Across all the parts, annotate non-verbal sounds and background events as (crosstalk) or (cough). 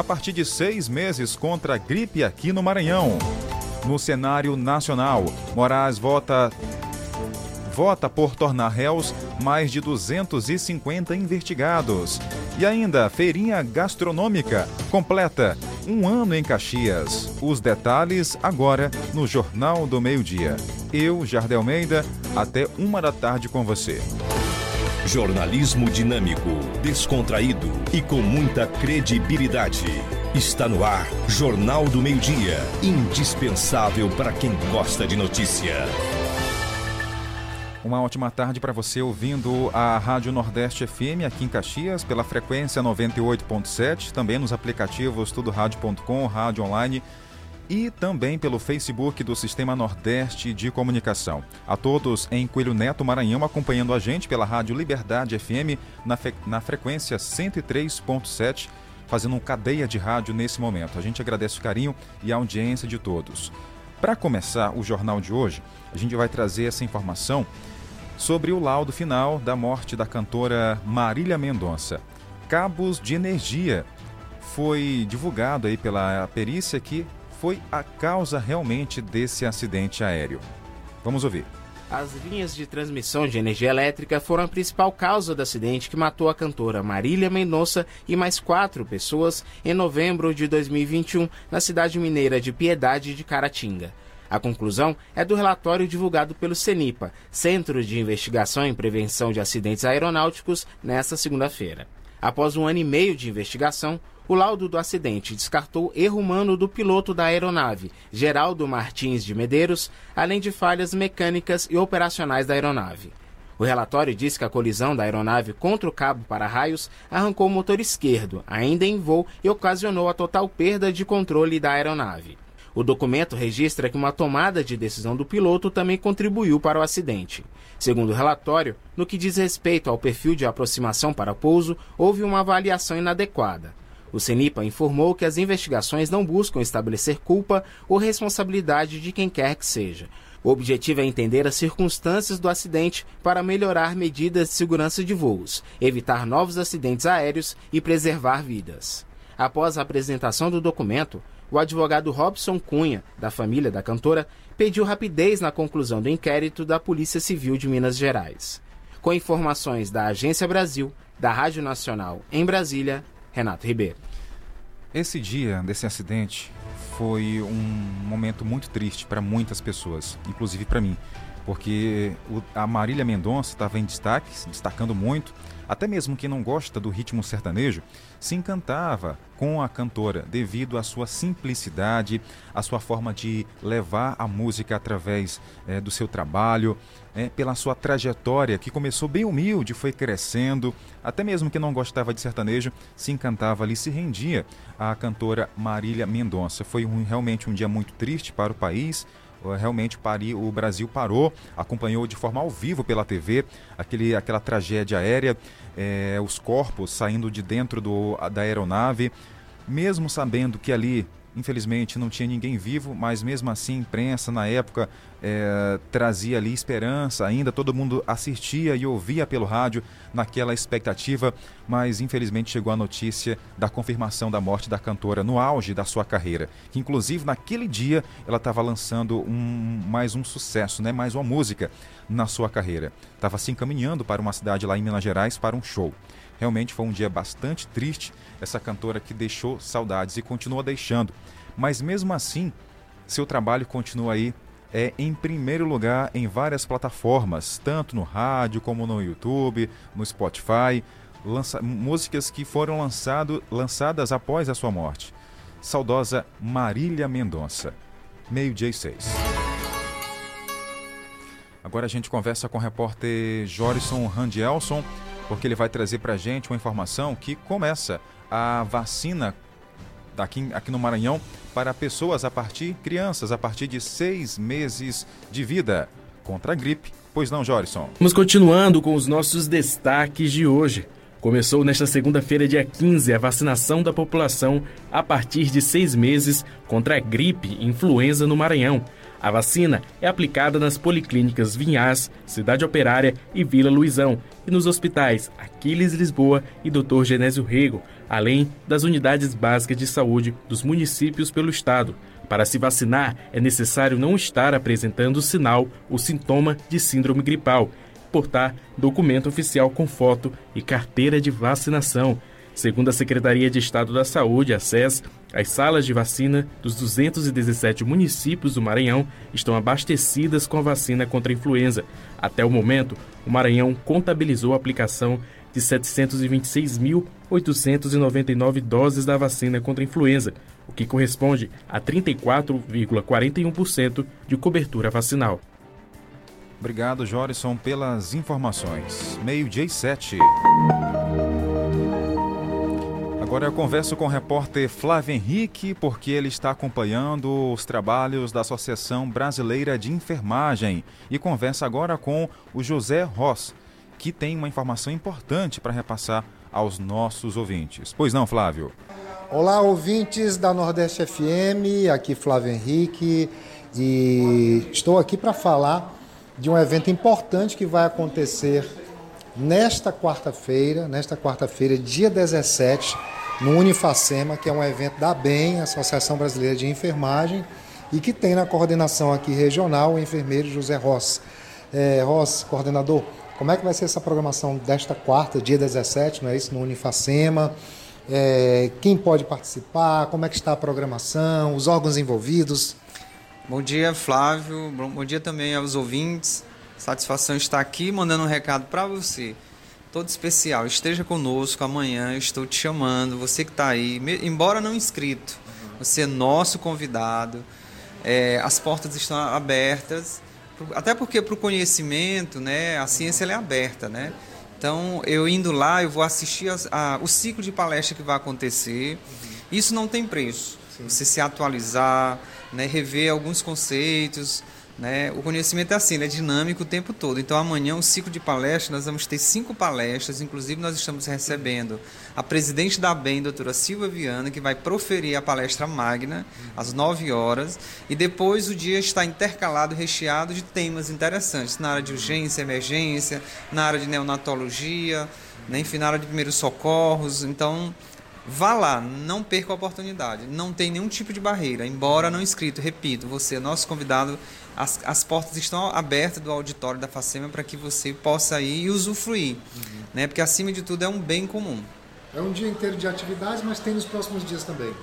a partir de seis meses contra a gripe aqui no Maranhão. No cenário nacional, Moraes vota vota por tornar réus mais de 250 investigados. E ainda, feirinha gastronômica completa um ano em Caxias. Os detalhes agora no Jornal do Meio-Dia. Eu, Jardel Almeida, até uma da tarde com você. Jornalismo dinâmico, descontraído e com muita credibilidade. Está no ar, Jornal do Meio-Dia. Indispensável para quem gosta de notícia. Uma ótima tarde para você ouvindo a Rádio Nordeste FM aqui em Caxias pela frequência 98.7, também nos aplicativos tudorádio.com, rádio online e também pelo Facebook do Sistema Nordeste de Comunicação. A todos em Coelho Neto, Maranhão, acompanhando a gente pela Rádio Liberdade FM na, na frequência 103.7, fazendo um cadeia de rádio nesse momento. A gente agradece o carinho e a audiência de todos. Para começar o jornal de hoje, a gente vai trazer essa informação sobre o laudo final da morte da cantora Marília Mendonça. Cabos de energia. Foi divulgado aí pela perícia que foi a causa realmente desse acidente aéreo. Vamos ouvir. As linhas de transmissão de energia elétrica foram a principal causa do acidente que matou a cantora Marília Mendonça e mais quatro pessoas em novembro de 2021 na cidade mineira de Piedade de Caratinga. A conclusão é do relatório divulgado pelo CENIPA, Centro de Investigação e Prevenção de Acidentes Aeronáuticos, nesta segunda-feira. Após um ano e meio de investigação, o laudo do acidente descartou erro humano do piloto da aeronave, Geraldo Martins de Medeiros, além de falhas mecânicas e operacionais da aeronave. O relatório diz que a colisão da aeronave contra o cabo para-raios arrancou o motor esquerdo, ainda em voo, e ocasionou a total perda de controle da aeronave. O documento registra que uma tomada de decisão do piloto também contribuiu para o acidente. Segundo o relatório, no que diz respeito ao perfil de aproximação para pouso, houve uma avaliação inadequada. O CENIPA informou que as investigações não buscam estabelecer culpa ou responsabilidade de quem quer que seja. O objetivo é entender as circunstâncias do acidente para melhorar medidas de segurança de voos, evitar novos acidentes aéreos e preservar vidas. Após a apresentação do documento, o advogado Robson Cunha, da família da cantora, pediu rapidez na conclusão do inquérito da Polícia Civil de Minas Gerais. Com informações da Agência Brasil, da Rádio Nacional em Brasília, Renato Ribeiro. Esse dia desse acidente foi um momento muito triste para muitas pessoas, inclusive para mim, porque a Marília Mendonça estava em destaque, se destacando muito até mesmo quem não gosta do ritmo sertanejo se encantava com a cantora devido à sua simplicidade, à sua forma de levar a música através é, do seu trabalho, é, pela sua trajetória que começou bem humilde, foi crescendo. Até mesmo quem não gostava de sertanejo se encantava ali, se rendia à cantora Marília Mendonça. Foi um, realmente um dia muito triste para o país realmente o Brasil parou, acompanhou de forma ao vivo pela TV aquele, aquela tragédia aérea é, os corpos saindo de dentro do, da aeronave, mesmo sabendo que ali Infelizmente não tinha ninguém vivo, mas mesmo assim imprensa na época é, trazia ali esperança, ainda todo mundo assistia e ouvia pelo rádio naquela expectativa, mas infelizmente chegou a notícia da confirmação da morte da cantora no auge da sua carreira, que inclusive naquele dia ela estava lançando um, mais um sucesso, né, mais uma música na sua carreira. Estava se encaminhando para uma cidade lá em Minas Gerais para um show. Realmente foi um dia bastante triste, essa cantora que deixou saudades e continua deixando. Mas mesmo assim, seu trabalho continua aí é em primeiro lugar em várias plataformas, tanto no rádio como no YouTube, no Spotify, lança, músicas que foram lançado, lançadas após a sua morte. Saudosa Marília Mendonça. Meio-dia e seis. Agora a gente conversa com o repórter Jorison Randielson porque ele vai trazer para a gente uma informação que começa a vacina aqui, aqui no Maranhão para pessoas a partir, crianças a partir de seis meses de vida contra a gripe. Pois não, Jorison? Vamos continuando com os nossos destaques de hoje. Começou nesta segunda-feira, dia 15, a vacinação da população a partir de seis meses contra a gripe e influenza no Maranhão. A vacina é aplicada nas policlínicas Vinhas, Cidade Operária e Vila Luizão e nos hospitais Aquiles Lisboa e Dr. Genésio Rego, além das unidades básicas de saúde dos municípios pelo estado. Para se vacinar, é necessário não estar apresentando sinal ou sintoma de síndrome gripal, portar documento oficial com foto e carteira de vacinação. Segundo a Secretaria de Estado da Saúde, a SES, as salas de vacina dos 217 municípios do Maranhão estão abastecidas com a vacina contra a influenza. Até o momento, o Maranhão contabilizou a aplicação de 726.899 doses da vacina contra a influenza, o que corresponde a 34,41% de cobertura vacinal. Obrigado, Jorison, pelas informações. Meio-dia e sete. Agora eu converso com o repórter Flávio Henrique, porque ele está acompanhando os trabalhos da Associação Brasileira de Enfermagem. E conversa agora com o José Ross, que tem uma informação importante para repassar aos nossos ouvintes. Pois não, Flávio? Olá, ouvintes da Nordeste FM, aqui Flávio Henrique, e estou aqui para falar de um evento importante que vai acontecer nesta quarta-feira, nesta quarta-feira, dia 17, no Unifacema, que é um evento da BEM, Associação Brasileira de Enfermagem, e que tem na coordenação aqui regional o enfermeiro José Ross. É, Ross, coordenador, como é que vai ser essa programação desta quarta, dia 17, não é isso, no Unifacema? É, quem pode participar? Como é que está a programação? Os órgãos envolvidos? Bom dia, Flávio. Bom dia também aos ouvintes. Satisfação estar aqui mandando um recado para você todo especial. Esteja conosco amanhã, estou te chamando, você que está aí, embora não inscrito, você é nosso convidado. É, as portas estão abertas, até porque para o conhecimento, né, a ciência é aberta, né? Então, eu indo lá, eu vou assistir a, o ciclo de palestra que vai acontecer. Isso não tem preço. Sim. Você se atualizar, né, rever alguns conceitos, né? O conhecimento é assim, ele é dinâmico o tempo todo. Então, amanhã, um ciclo de palestras, nós vamos ter cinco palestras. Inclusive, nós estamos recebendo a presidente da BEM, doutora Silva Viana, que vai proferir a palestra magna às 9 horas. E depois o dia está intercalado, recheado de temas interessantes na área de urgência, emergência, na área de neonatologia, né? enfim, na área de primeiros socorros. Então, Vá lá, não perca a oportunidade. Não tem nenhum tipo de barreira. Embora não inscrito, repito, você é nosso convidado as, as portas estão abertas do auditório da FACEMA para que você possa ir e usufruir. Uhum. Né? Porque, acima de tudo, é um bem comum. É um dia inteiro de atividades, mas tem nos próximos dias também.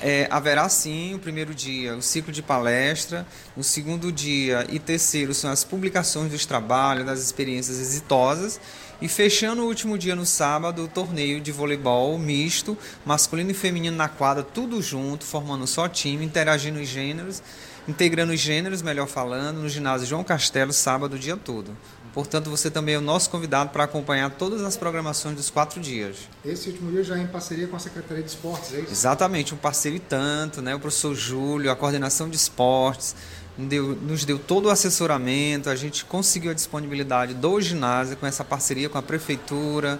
É, haverá sim o primeiro dia o ciclo de palestra, o segundo dia e terceiro são as publicações dos trabalhos, das experiências exitosas e fechando o último dia no sábado o torneio de voleibol misto, masculino e feminino na quadra, tudo junto, formando só time, interagindo os gêneros integrando os gêneros, melhor falando, no ginásio João Castelo, sábado o dia todo. Portanto, você também é o nosso convidado para acompanhar todas as programações dos quatro dias. Esse último dia já é em parceria com a Secretaria de Esportes, é isso? Exatamente, um parceiro e tanto, né? O professor Júlio, a coordenação de esportes, deu, nos deu todo o assessoramento, a gente conseguiu a disponibilidade do ginásio com essa parceria com a prefeitura,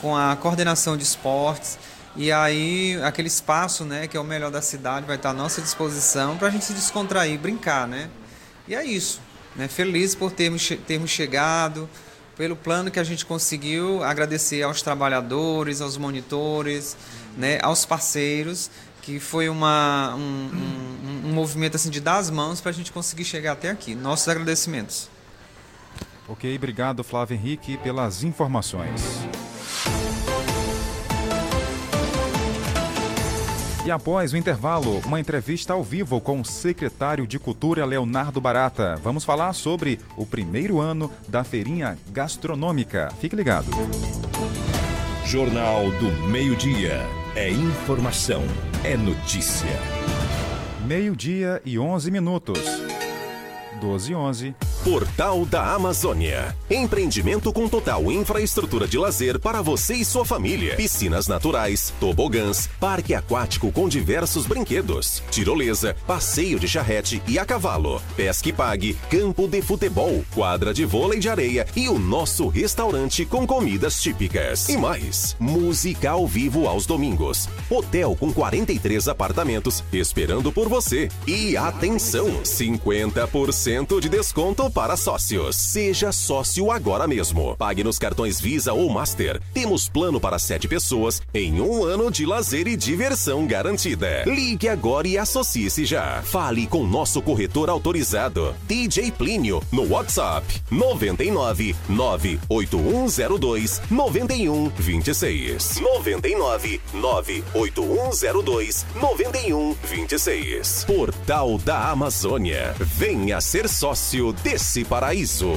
com a coordenação de esportes. E aí, aquele espaço, né, que é o melhor da cidade, vai estar à nossa disposição para a gente se descontrair, brincar, né? E é isso. Né? Feliz por termos, termos chegado, pelo plano que a gente conseguiu, agradecer aos trabalhadores, aos monitores, né, aos parceiros, que foi uma, um, um, um movimento assim de dar as mãos para a gente conseguir chegar até aqui. Nossos agradecimentos. Ok, obrigado Flávio Henrique pelas informações. E após o intervalo, uma entrevista ao vivo com o secretário de Cultura Leonardo Barata. Vamos falar sobre o primeiro ano da feirinha gastronômica. Fique ligado. Jornal do Meio-Dia. É informação, é notícia. Meio-dia e 11 minutos. 12 e 11. Portal da Amazônia. Empreendimento com total infraestrutura de lazer para você e sua família. Piscinas naturais, tobogãs, parque aquático com diversos brinquedos, tirolesa, passeio de charrete e a cavalo, pesque pague, campo de futebol, quadra de vôlei de areia e o nosso restaurante com comidas típicas. E mais, música ao vivo aos domingos. Hotel com 43 apartamentos esperando por você. E atenção, 50% de desconto para sócios. Seja sócio agora mesmo. Pague nos cartões Visa ou Master. Temos plano para sete pessoas em um ano de lazer e diversão garantida. Ligue agora e associe-se já. Fale com nosso corretor autorizado, DJ Plínio, no WhatsApp 99 98102 9126. 99 98102 9126. Portal da Amazônia. Venha ser sócio desse esse paraíso.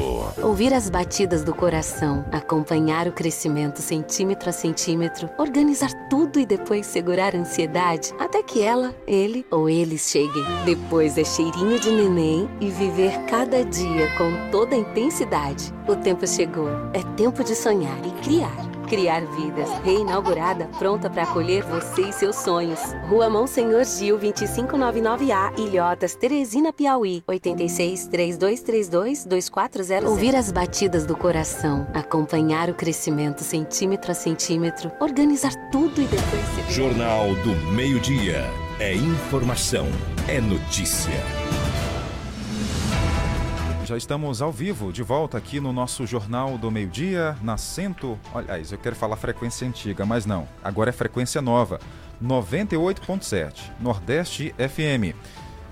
Ouvir as batidas do coração, acompanhar o crescimento centímetro a centímetro, organizar tudo e depois segurar a ansiedade até que ela, ele ou eles cheguem. Depois é cheirinho de neném e viver cada dia com toda a intensidade. O tempo chegou. É tempo de sonhar e criar. Criar Vidas, reinaugurada, pronta para acolher você e seus sonhos. Rua Monsenhor Gil, 2599A, Ilhotas, Teresina, Piauí, 86 3232 2400. Ouvir as batidas do coração, acompanhar o crescimento centímetro a centímetro, organizar tudo e depois se... Jornal do Meio-Dia. É informação, é notícia já estamos ao vivo, de volta aqui no nosso Jornal do Meio-Dia, na Cento... Aliás, eu quero falar frequência antiga, mas não. Agora é frequência nova, 98.7, Nordeste FM.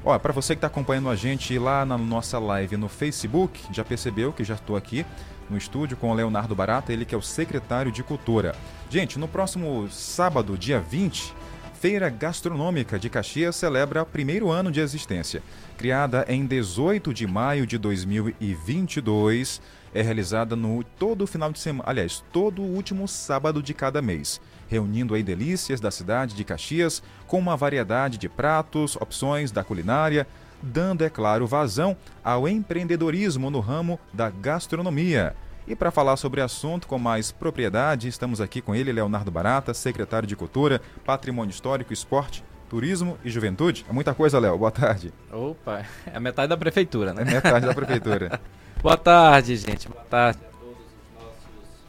Olha, para você que está acompanhando a gente lá na nossa live no Facebook, já percebeu que já estou aqui no estúdio com o Leonardo Barata, ele que é o secretário de Cultura. Gente, no próximo sábado, dia 20, Feira Gastronômica de Caxias celebra o primeiro ano de existência. Criada em 18 de maio de 2022, é realizada no todo final de semana, aliás, todo último sábado de cada mês, reunindo aí delícias da cidade de Caxias com uma variedade de pratos, opções da culinária, dando, é claro, vazão ao empreendedorismo no ramo da gastronomia. E para falar sobre o assunto com mais propriedade, estamos aqui com ele, Leonardo Barata, secretário de Cultura, Patrimônio Histórico, Esporte, Turismo e Juventude. É muita coisa, Léo. Boa tarde. Opa, (laughs) é a metade da prefeitura, né? É metade da prefeitura. (laughs) Boa tarde, gente. Boa tarde a todos os nossos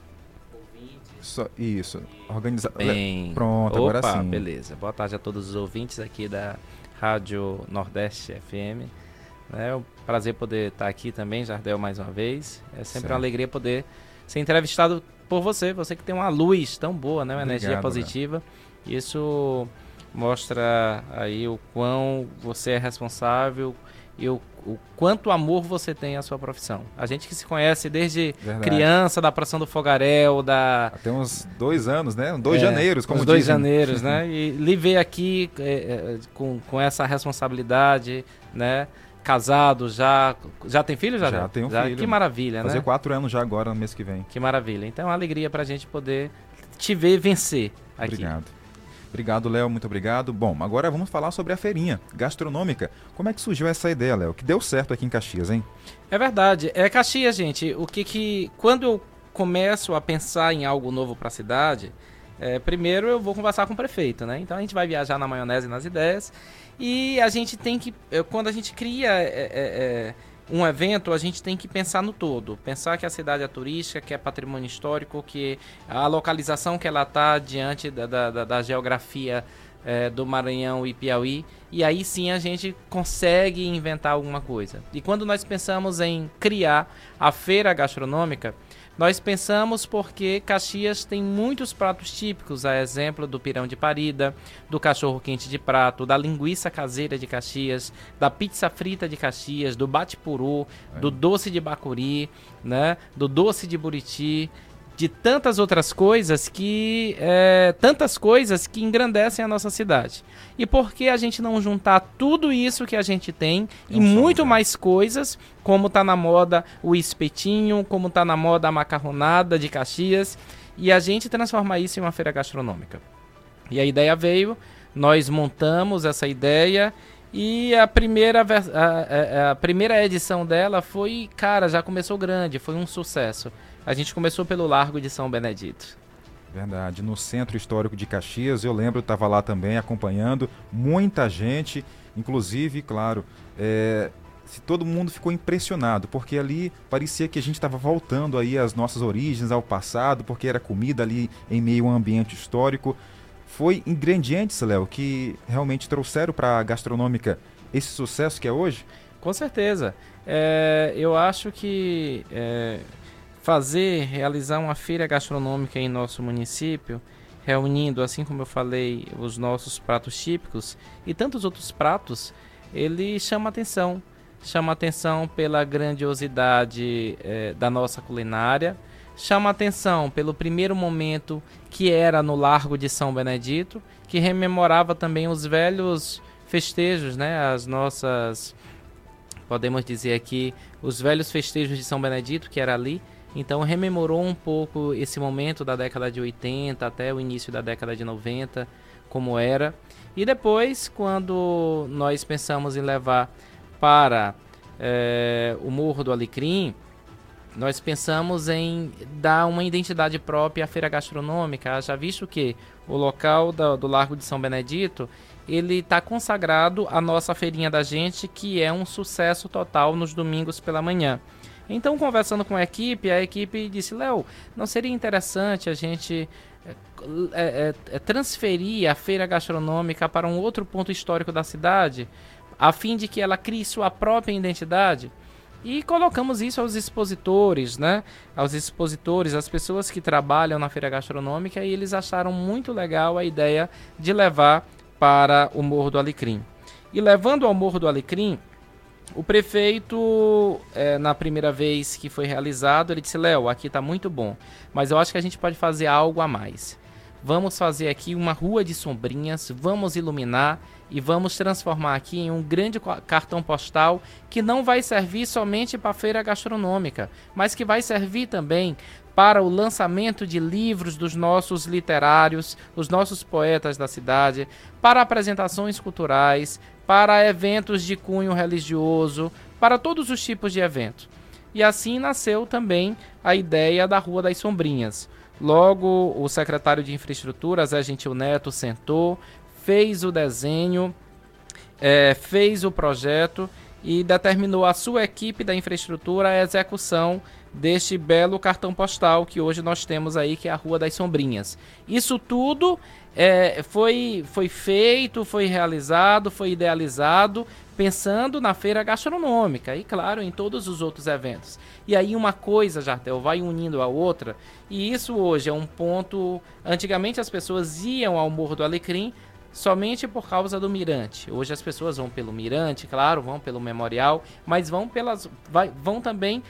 ouvintes. Só, isso. Organiza... Bem... Pronto, Opa, agora sim. beleza. Boa tarde a todos os ouvintes aqui da Rádio Nordeste FM. É um prazer poder estar aqui também, Jardel, mais uma vez. É sempre certo. uma alegria poder ser entrevistado por você, você que tem uma luz tão boa, né? Uma Obrigado, energia positiva. Isso mostra aí o quão você é responsável e o, o quanto amor você tem à sua profissão. A gente que se conhece desde Verdade. criança, da Pração do Fogaréu, da... Tem uns dois anos, né? Dois é, janeiros, como dois dizem. janeiros, né? (laughs) E lhe ver aqui é, é, com, com essa responsabilidade, né? Casado já. Já tem filho, já? Já tenho já, filho. Que maravilha, Fazer né? Fazer quatro anos já agora, no mês que vem. Que maravilha. Então é uma alegria pra gente poder te ver vencer aqui. Obrigado. Obrigado, Léo, muito obrigado. Bom, agora vamos falar sobre a feirinha gastronômica. Como é que surgiu essa ideia, Léo? Que deu certo aqui em Caxias, hein? É verdade. É Caxias, gente. O que que. Quando eu começo a pensar em algo novo para a cidade, é, primeiro eu vou conversar com o prefeito, né? Então a gente vai viajar na maionese nas ideias e a gente tem que, eh, quando a gente cria é, é, um evento, a gente tem que pensar no todo. Pensar que a cidade é turística, que é patrimônio histórico, que a localização que ela está diante da, da, da geografia é, do Maranhão e Piauí. E aí sim a gente consegue inventar alguma coisa. E quando nós pensamos em criar a feira gastronômica, nós pensamos porque Caxias tem muitos pratos típicos, a exemplo do pirão de parida, do cachorro quente de prato, da linguiça caseira de Caxias, da pizza frita de Caxias, do bate-puru, é. do doce de bacuri, né, do doce de buriti de tantas outras coisas que é, tantas coisas que engrandecem a nossa cidade. E por que a gente não juntar tudo isso que a gente tem é e muito mais coisas, como tá na moda o espetinho, como tá na moda a macarronada de Caxias, e a gente transformar isso em uma feira gastronômica. E a ideia veio, nós montamos essa ideia E a primeira, a, a, a, primeira edição dela foi, cara, já começou grande, foi um sucesso. A gente começou pelo Largo de São Benedito. Verdade, no Centro Histórico de Caxias, eu lembro, estava lá também acompanhando, muita gente, inclusive, claro, é, se todo mundo ficou impressionado, porque ali parecia que a gente estava voltando aí às nossas origens, ao passado, porque era comida ali em meio a um ambiente histórico. Foi ingredientes, Léo, que realmente trouxeram para a gastronômica esse sucesso que é hoje? Com certeza. É, eu acho que é, fazer, realizar uma feira gastronômica em nosso município, reunindo, assim como eu falei, os nossos pratos típicos e tantos outros pratos, ele chama atenção. Chama atenção pela grandiosidade é, da nossa culinária, chama atenção pelo primeiro momento que era no Largo de São Benedito, que rememorava também os velhos festejos, né? As nossas podemos dizer aqui os velhos festejos de São Benedito, que era ali. Então rememorou um pouco esse momento da década de 80 até o início da década de 90, como era. E depois, quando nós pensamos em levar para é, o Morro do Alecrim, nós pensamos em dar uma identidade própria à feira gastronômica, já visto que o local do, do Largo de São Benedito ele está consagrado à nossa feirinha da gente, que é um sucesso total nos domingos pela manhã. Então, conversando com a equipe, a equipe disse: Léo, não seria interessante a gente é, é, é, transferir a feira gastronômica para um outro ponto histórico da cidade, a fim de que ela crie sua própria identidade? E colocamos isso aos expositores, né? Aos expositores, as pessoas que trabalham na feira gastronômica, e eles acharam muito legal a ideia de levar para o Morro do Alecrim. E levando ao Morro do Alecrim, o prefeito, é, na primeira vez que foi realizado, ele disse: Léo, aqui está muito bom, mas eu acho que a gente pode fazer algo a mais. Vamos fazer aqui uma rua de sombrinhas, vamos iluminar e vamos transformar aqui em um grande cartão postal que não vai servir somente para a feira gastronômica, mas que vai servir também para o lançamento de livros dos nossos literários, os nossos poetas da cidade, para apresentações culturais, para eventos de cunho religioso, para todos os tipos de eventos. E assim nasceu também a ideia da Rua das Sombrinhas. Logo, o secretário de Infraestrutura, Zé Gentil Neto, sentou, fez o desenho, é, fez o projeto e determinou a sua equipe da infraestrutura a execução deste belo cartão postal que hoje nós temos aí, que é a Rua das Sombrinhas. Isso tudo é, foi, foi feito, foi realizado, foi idealizado pensando na feira gastronômica e, claro, em todos os outros eventos. E aí uma coisa, Jartel, vai unindo a outra, e isso hoje é um ponto. Antigamente as pessoas iam ao Morro do Alecrim somente por causa do mirante. Hoje as pessoas vão pelo mirante, claro, vão pelo memorial, mas vão pelas vai, vão também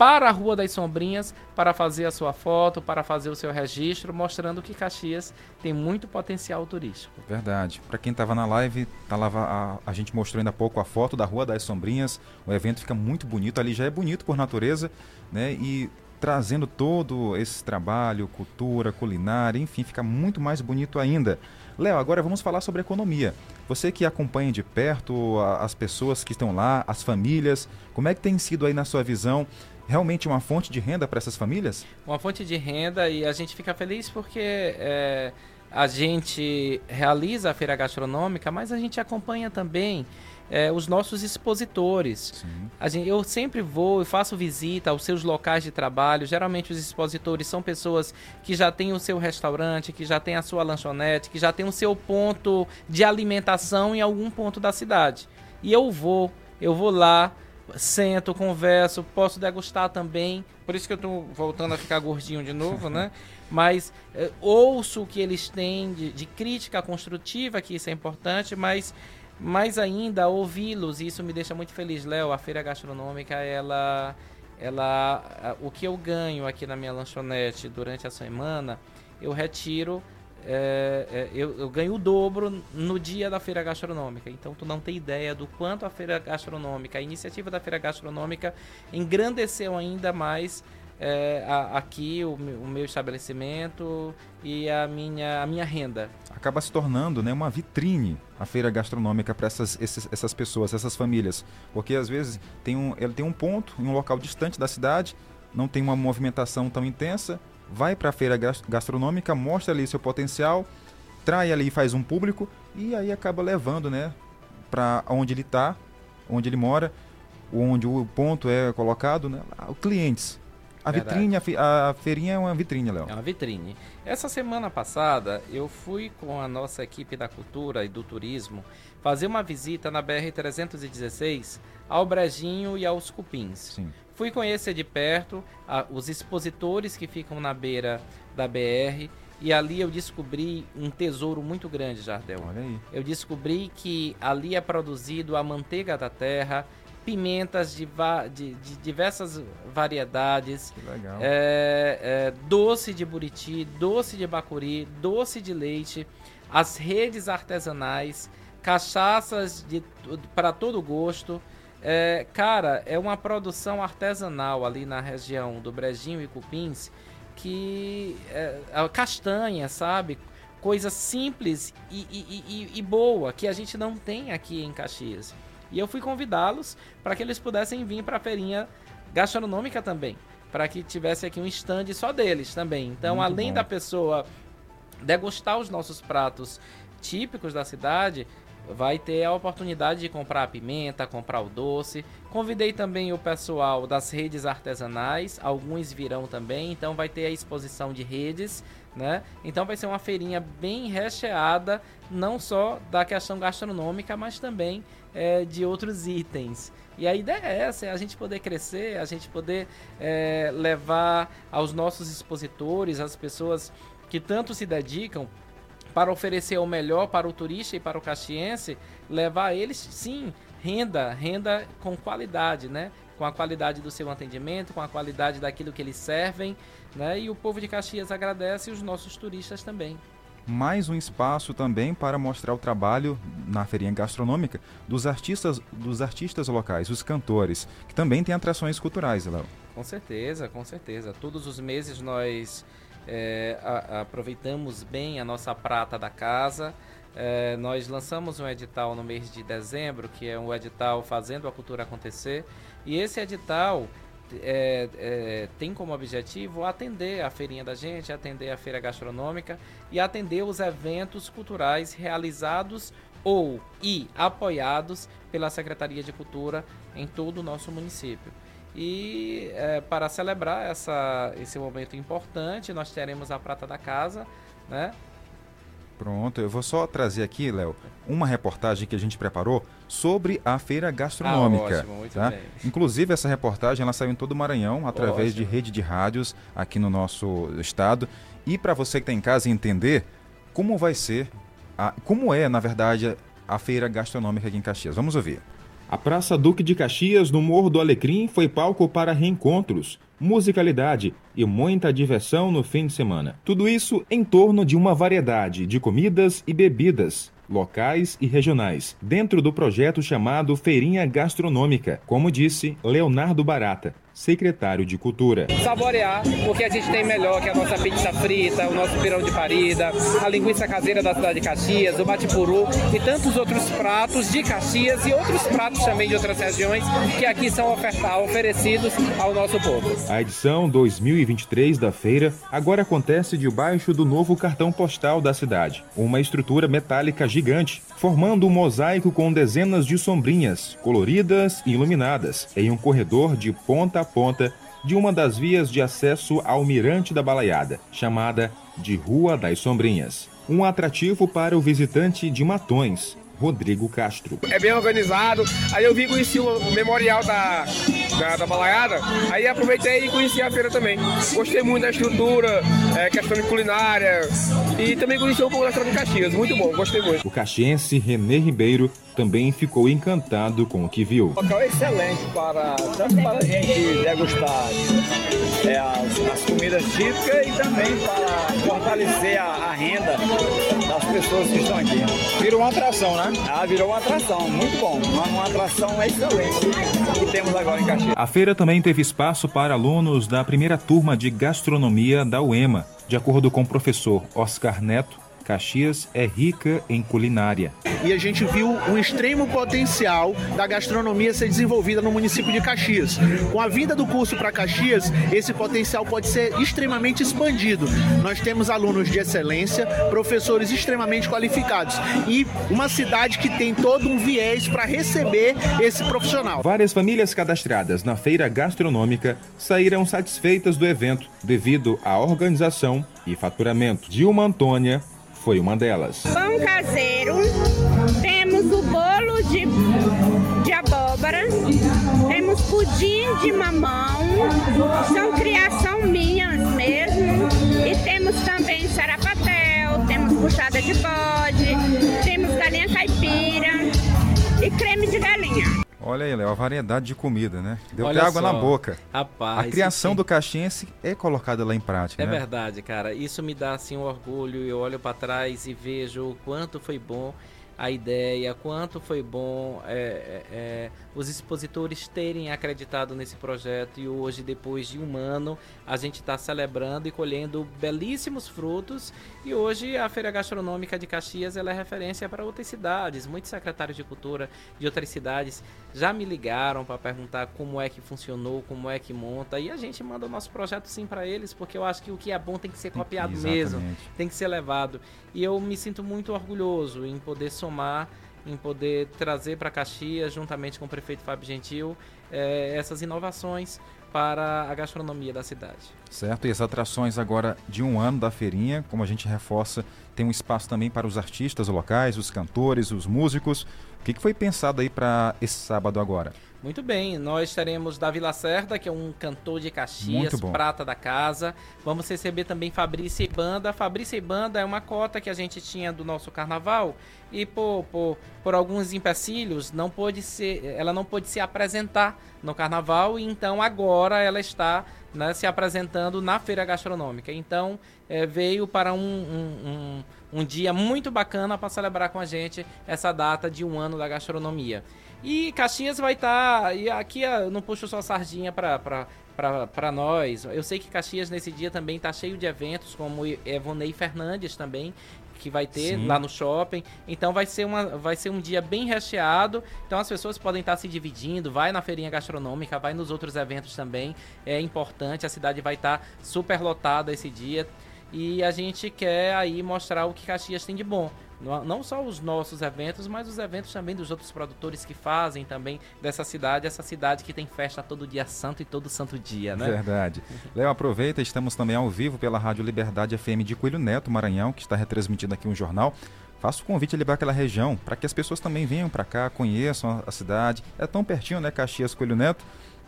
para a Rua das Sombrinhas para fazer a sua foto, para fazer o seu registro, mostrando que Caxias tem muito potencial turístico. Verdade. Para quem estava na live, tá lá a, a, gente mostrou ainda há pouco a foto da Rua das Sombrinhas. O evento fica muito bonito. Ali já é bonito por natureza, né? E trazendo todo esse trabalho, cultura, culinária, enfim, fica muito mais bonito ainda. Léo, agora vamos falar sobre economia. Você que acompanha de perto as pessoas que estão lá, as famílias, como é que tem sido aí na sua visão realmente uma fonte de renda para essas famílias? Uma fonte de renda e a gente fica feliz porque é, a gente realiza a feira gastronômica, mas a gente acompanha também é, os nossos expositores. Gente, eu sempre vou e faço visita aos seus locais de trabalho. Geralmente os expositores são pessoas que já têm o seu restaurante, que já têm a sua lanchonete, que já têm o seu ponto de alimentação em algum ponto da cidade. E eu vou, eu vou lá, sento, converso, posso degustar também. Por isso que eu estou voltando a ficar gordinho de novo, né? (laughs) Mas é, ouço o que eles têm de, de crítica construtiva, que isso é importante, mas mais ainda ouvi-los, e isso me deixa muito feliz, Léo. A feira gastronômica, ela, ela, o que eu ganho aqui na minha lanchonete durante a semana, eu retiro, é, é, eu, eu, ganho o dobro no dia da feira gastronômica. Então, tu não tem ideia do quanto a feira gastronômica, a iniciativa da feira gastronômica, engrandeceu ainda mais é, a, aqui o, o, meu estabelecimento e a minha, a minha renda. Acaba se tornando né, uma vitrine a feira gastronômica para essas, essas pessoas, essas famílias. Porque às vezes tem um, ele tem um ponto em um local distante da cidade, não tem uma movimentação tão intensa, vai para a feira gastronômica, mostra ali seu potencial, trai ali, faz um público e aí acaba levando né, para onde ele está, onde ele mora, onde o ponto é colocado, né, clientes. A vitrine, a, a feirinha é uma vitrine, Léo. É uma vitrine. Essa semana passada eu fui com a nossa equipe da cultura e do turismo fazer uma visita na BR 316 ao Brejinho e aos Cupins. Sim. Fui conhecer de perto a, os expositores que ficam na beira da BR e ali eu descobri um tesouro muito grande, Jardel. Olha aí. Eu descobri que ali é produzido a manteiga da terra, pimentas de, de, de diversas variedades. Que legal. É, é, doce de buriti, doce de bacuri, doce de leite, as redes artesanais, cachaças para todo gosto. É, cara, é uma produção artesanal ali na região do Brejinho e Cupins que é, castanha, sabe? Coisa simples e, e, e, e boa que a gente não tem aqui em Caxias. E eu fui convidá-los para que eles pudessem vir para a feirinha gastronômica também, para que tivesse aqui um stand só deles também. Então, Muito além bom. da pessoa degustar os nossos pratos típicos da cidade, vai ter a oportunidade de comprar a pimenta, comprar o doce. Convidei também o pessoal das redes artesanais, alguns virão também, então vai ter a exposição de redes, né? Então vai ser uma feirinha bem recheada, não só da questão gastronômica, mas também é, de outros itens. E a ideia é essa, é a gente poder crescer, a gente poder é, levar aos nossos expositores, as pessoas que tanto se dedicam para oferecer o melhor para o turista e para o caxiense, levar eles, sim, renda, renda com qualidade, né? Com a qualidade do seu atendimento, com a qualidade daquilo que eles servem, né? E o povo de Caxias agradece e os nossos turistas também mais um espaço também para mostrar o trabalho na feirinha gastronômica dos artistas, dos artistas locais, os cantores, que também têm atrações culturais, Léo. Com certeza, com certeza. Todos os meses nós é, a, aproveitamos bem a nossa prata da casa. É, nós lançamos um edital no mês de dezembro, que é um edital Fazendo a Cultura Acontecer. E esse edital é, é, tem como objetivo atender a feirinha da gente, atender a feira gastronômica e atender os eventos culturais realizados ou e apoiados pela Secretaria de Cultura em todo o nosso município. E é, para celebrar essa, esse momento importante, nós teremos a Prata da Casa, né? Pronto, eu vou só trazer aqui, Léo, uma reportagem que a gente preparou sobre a feira gastronômica. Ah, ótimo, muito tá? bem. Inclusive, essa reportagem ela saiu em todo o Maranhão, através ótimo. de rede de rádios aqui no nosso estado. E para você que está em casa entender como vai ser, a, como é, na verdade, a feira gastronômica aqui em Caxias. Vamos ouvir. A Praça Duque de Caxias, no Morro do Alecrim, foi palco para reencontros, musicalidade e muita diversão no fim de semana. Tudo isso em torno de uma variedade de comidas e bebidas locais e regionais, dentro do projeto chamado Feirinha Gastronômica, como disse Leonardo Barata, secretário de Cultura. Saborear, porque a gente tem melhor que a nossa pizza frita, o nosso pirão de parida, a linguiça caseira da cidade de Caxias, o batipuru e tantos outros pratos de Caxias e outros pratos também de outras regiões que aqui são ofertar, oferecidos ao nosso povo. A edição 2023 da feira agora acontece debaixo do novo cartão postal da cidade, uma estrutura metálica gigante, formando um mosaico com dezenas de sombrinhas, coloridas e iluminadas, em um corredor de ponta a ponta de uma das vias de acesso ao Mirante da Balaiada, chamada de Rua das Sombrinhas. Um atrativo para o visitante de Matões, Rodrigo Castro. É bem organizado. Aí eu vim conhecer o memorial da, da, da balaiada. Aí aproveitei e conheci a feira também. Gostei muito da estrutura, é, questão de culinária. E também conheci um pouco da história de Caxias. Muito bom, gostei muito. O caxiense Renê Ribeiro também ficou encantado com o que viu. O local é excelente para tanto para a gente degustar é, as, as, comidas típicas e também para fortalecer a, a, renda das pessoas que estão aqui. Virou uma atração, né? Ah, virou uma atração, muito bom. Uma, uma atração excelente que temos agora em Caxias. A feira também teve espaço para alunos da primeira turma de gastronomia da UEMA. De acordo com o professor Oscar Neto, Caxias é rica em culinária. E a gente viu um extremo potencial da gastronomia ser desenvolvida no município de Caxias. Com a vinda do curso para Caxias, esse potencial pode ser extremamente expandido. Nós temos alunos de excelência, professores extremamente qualificados e uma cidade que tem todo um viés para receber esse profissional. Várias famílias cadastradas na feira gastronômica saíram satisfeitas do evento devido à organização e faturamento. Dilma Antônia foi uma delas. Pão caseiro, temos o bolo de, de abóbora, temos pudim de mamão, são criação minhas mesmo, e temos também sarapatel, temos puxada de bode, temos galinha caipira e creme de galinha. Olha aí, Léo, a variedade de comida, né? Deu Olha até água só. na boca. Rapaz. A criação do caxiense é colocada lá em prática, É né? verdade, cara. Isso me dá assim um orgulho. Eu olho para trás e vejo o quanto foi bom a ideia, quanto foi bom é, é, é, os expositores terem acreditado nesse projeto e hoje, depois de um ano, a gente está celebrando e colhendo belíssimos frutos. E hoje a Feira Gastronômica de Caxias ela é referência para outras cidades. Muitos secretários de cultura de outras cidades já me ligaram para perguntar como é que funcionou, como é que monta. E a gente manda o nosso projeto sim para eles, porque eu acho que o que é bom tem que ser copiado mesmo, tem que ser levado. E eu me sinto muito orgulhoso em poder somar, em poder trazer para Caxias, juntamente com o prefeito Fábio Gentil, é, essas inovações para a gastronomia da cidade. Certo, e as atrações agora de um ano da feirinha, como a gente reforça, tem um espaço também para os artistas locais, os cantores, os músicos. O que, que foi pensado aí para esse sábado agora? Muito bem, nós teremos Davi Lacerda, que é um cantor de Caxias, prata da casa. Vamos receber também Fabrícia e Banda. Fabrícia e Banda é uma cota que a gente tinha do nosso carnaval e por, por, por alguns empecilhos não pôde ser, ela não pôde se apresentar no carnaval e então agora ela está né, se apresentando na feira gastronômica. Então é, veio para um, um, um, um dia muito bacana para celebrar com a gente essa data de um ano da gastronomia. E Caxias vai estar. Tá, e aqui eu não puxo só sardinha para nós. Eu sei que Caxias nesse dia também está cheio de eventos, como Evonei Fernandes também, que vai ter Sim. lá no shopping. Então vai ser, uma, vai ser um dia bem recheado. Então as pessoas podem estar tá se dividindo, vai na feirinha gastronômica, vai nos outros eventos também. É importante, a cidade vai estar tá super lotada esse dia. E a gente quer aí mostrar o que Caxias tem de bom. Não só os nossos eventos, mas os eventos também dos outros produtores que fazem também dessa cidade, essa cidade que tem festa todo dia santo e todo santo dia, né? Verdade. (laughs) Léo, aproveita, estamos também ao vivo pela Rádio Liberdade FM de Coelho Neto, Maranhão, que está retransmitindo aqui um jornal. Faço o convite ali para aquela região, para que as pessoas também venham para cá, conheçam a cidade. É tão pertinho, né, Caxias, Coelho Neto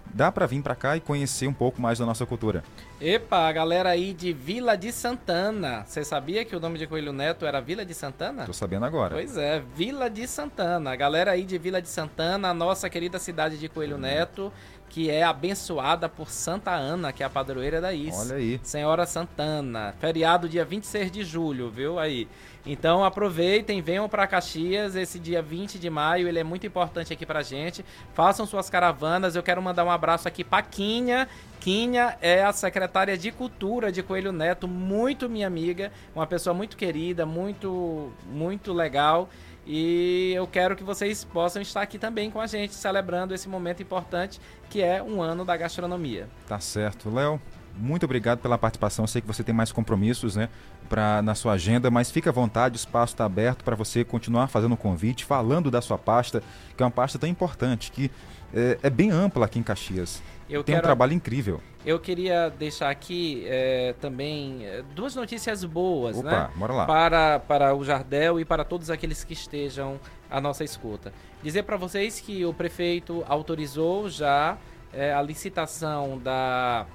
dá para vir para cá e conhecer um pouco mais da nossa cultura. Epa, a galera aí de Vila de Santana. Você sabia que o nome de Coelho Neto era Vila de Santana? Tô sabendo agora. Pois é, Vila de Santana. A galera aí de Vila de Santana, a nossa querida cidade de Coelho Neto, que é abençoada por Santa Ana, que é a padroeira da Is. Olha aí. Senhora Santana. Feriado dia 26 de julho, viu? Aí. Então aproveitem, venham para Caxias esse dia 20 de maio, ele é muito importante aqui pra gente. Façam suas caravanas. Eu quero mandar um abraço aqui para Quinha. Quinha é a secretária de Cultura de Coelho Neto, muito minha amiga, uma pessoa muito querida, muito muito legal. E eu quero que vocês possam estar aqui também com a gente, celebrando esse momento importante que é um ano da gastronomia. Tá certo, Léo muito obrigado pela participação. Eu sei que você tem mais compromissos né, pra, na sua agenda, mas fique à vontade, o espaço está aberto para você continuar fazendo o convite, falando da sua pasta, que é uma pasta tão importante, que é, é bem ampla aqui em Caxias. Eu tem quero, um trabalho incrível. Eu queria deixar aqui é, também é, duas notícias boas Opa, né, bora lá. Para, para o Jardel e para todos aqueles que estejam à nossa escuta. Dizer para vocês que o prefeito autorizou já é, a licitação da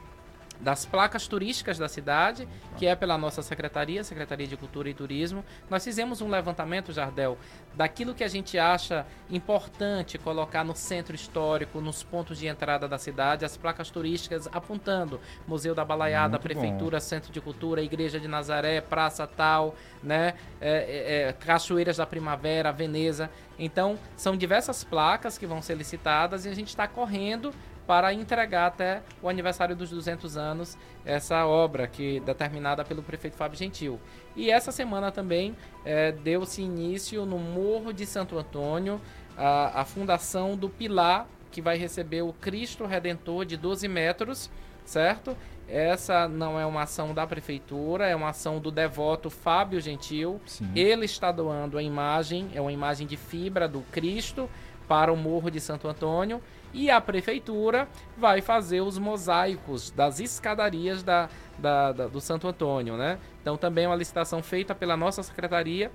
das placas turísticas da cidade, que é pela nossa secretaria, Secretaria de Cultura e Turismo. Nós fizemos um levantamento, Jardel, daquilo que a gente acha importante colocar no centro histórico, nos pontos de entrada da cidade, as placas turísticas apontando Museu da Balaiada, Muito Prefeitura, bom. Centro de Cultura, Igreja de Nazaré, Praça Tal, né? É, é, é, Cachoeiras da Primavera, Veneza. Então, são diversas placas que vão ser licitadas e a gente está correndo para entregar até o aniversário dos 200 anos essa obra que determinada pelo prefeito Fábio Gentil. E essa semana também é, deu-se início no Morro de Santo Antônio a, a fundação do Pilar que vai receber o Cristo Redentor de 12 metros, certo? Essa não é uma ação da prefeitura, é uma ação do devoto Fábio Gentil. Sim. Ele está doando a imagem, é uma imagem de fibra do Cristo para o Morro de Santo Antônio e a prefeitura vai fazer os mosaicos das escadarias da, da, da, do Santo Antônio, né? Então também é uma licitação feita pela nossa secretaria.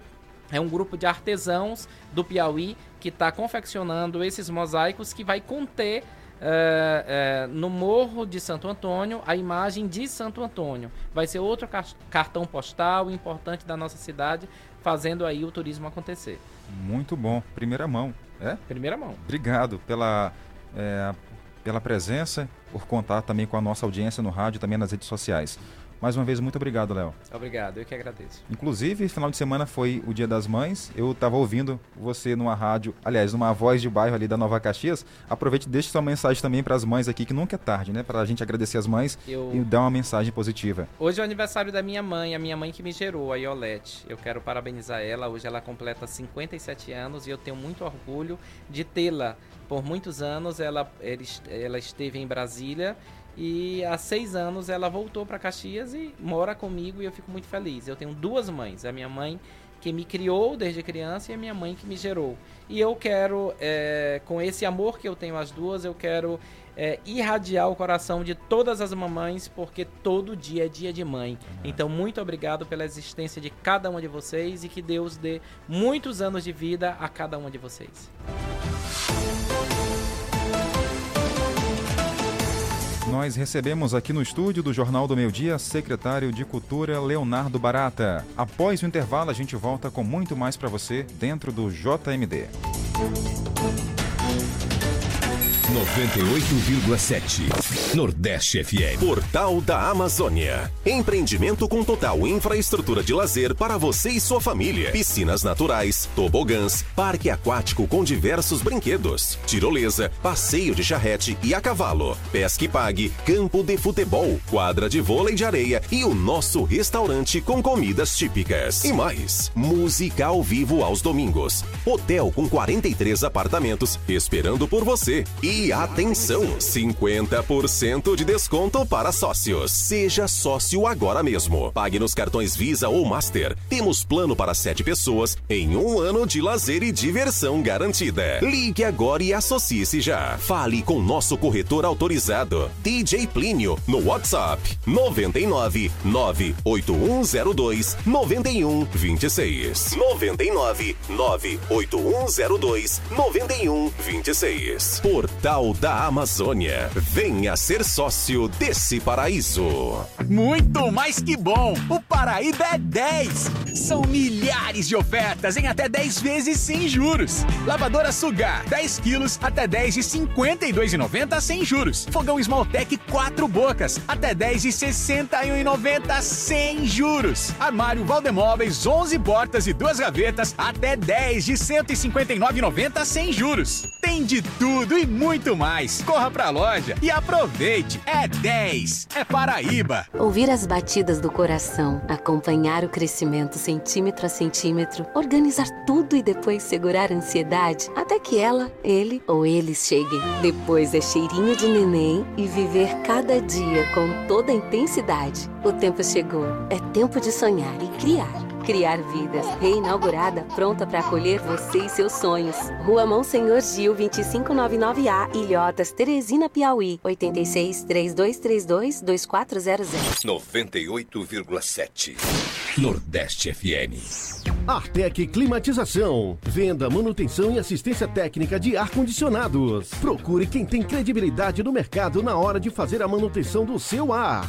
É um grupo de artesãos do Piauí que está confeccionando esses mosaicos que vai conter é, é, no Morro de Santo Antônio a imagem de Santo Antônio. Vai ser outro cartão postal importante da nossa cidade, fazendo aí o turismo acontecer. Muito bom, primeira mão. É? Primeira mão. Obrigado pela é, pela presença, por contar também com a nossa audiência no rádio e também nas redes sociais. Mais uma vez, muito obrigado, Léo. Obrigado, eu que agradeço. Inclusive, final de semana foi o Dia das Mães. Eu estava ouvindo você numa rádio, aliás, numa voz de bairro ali da Nova Caxias. Aproveite e deixe sua mensagem também para as mães aqui, que nunca é tarde, né? Para a gente agradecer as mães eu... e dar uma mensagem positiva. Hoje é o aniversário da minha mãe, a minha mãe que me gerou, a Iolete. Eu quero parabenizar ela. Hoje ela completa 57 anos e eu tenho muito orgulho de tê-la. Por muitos anos ela, ela esteve em Brasília e há seis anos ela voltou para Caxias e mora comigo e eu fico muito feliz. Eu tenho duas mães, a minha mãe que me criou desde criança e a minha mãe que me gerou. E eu quero, é, com esse amor que eu tenho às duas, eu quero é, irradiar o coração de todas as mamães, porque todo dia é dia de mãe. Então, muito obrigado pela existência de cada uma de vocês e que Deus dê muitos anos de vida a cada uma de vocês. Nós recebemos aqui no estúdio do Jornal do Meio Dia secretário de Cultura Leonardo Barata. Após o intervalo, a gente volta com muito mais para você dentro do JMD. 98,7 Nordeste FM. Portal da Amazônia. Empreendimento com total infraestrutura de lazer para você e sua família. Piscinas naturais, tobogãs, parque aquático com diversos brinquedos, tirolesa, passeio de charrete e a cavalo, pesque pague, campo de futebol, quadra de vôlei de areia e o nosso restaurante com comidas típicas. E mais, música ao vivo aos domingos. Hotel com 43 apartamentos esperando por você. E e atenção, 50% de desconto para sócios. Seja sócio agora mesmo. Pague nos cartões Visa ou Master. Temos plano para sete pessoas em um ano de lazer e diversão garantida. Ligue agora e associe-se já. Fale com nosso corretor autorizado, DJ Plínio, no WhatsApp 99 98102 9126. 99 98102 9126. Portal Rural da Amazônia. Venha ser sócio desse paraíso. Muito mais que bom! O Paraíba é 10! São milhares de ofertas em até 10 vezes sem juros. Lavadora Sugar, 10 quilos, até 10 de 52,90 sem juros. Fogão Smalltech 4 bocas, até 10 de 61,90 sem juros. Armário Valdemóveis, 11 portas e duas gavetas, até 10 de 159,90 sem juros. Tem de tudo e muito muito mais. Corra pra loja e aproveite. É 10. É Paraíba. Ouvir as batidas do coração, acompanhar o crescimento centímetro a centímetro, organizar tudo e depois segurar a ansiedade até que ela, ele ou eles cheguem. Depois é cheirinho de neném e viver cada dia com toda a intensidade. O tempo chegou. É tempo de sonhar e criar. Criar Vidas, reinaugurada, pronta para acolher você e seus sonhos. Rua Monsenhor Gil, 2599A, Ilhotas, Teresina, Piauí. 86 3232 2400. 98,7 Nordeste FM. Artec Climatização. Venda, manutenção e assistência técnica de ar-condicionados. Procure quem tem credibilidade no mercado na hora de fazer a manutenção do seu ar.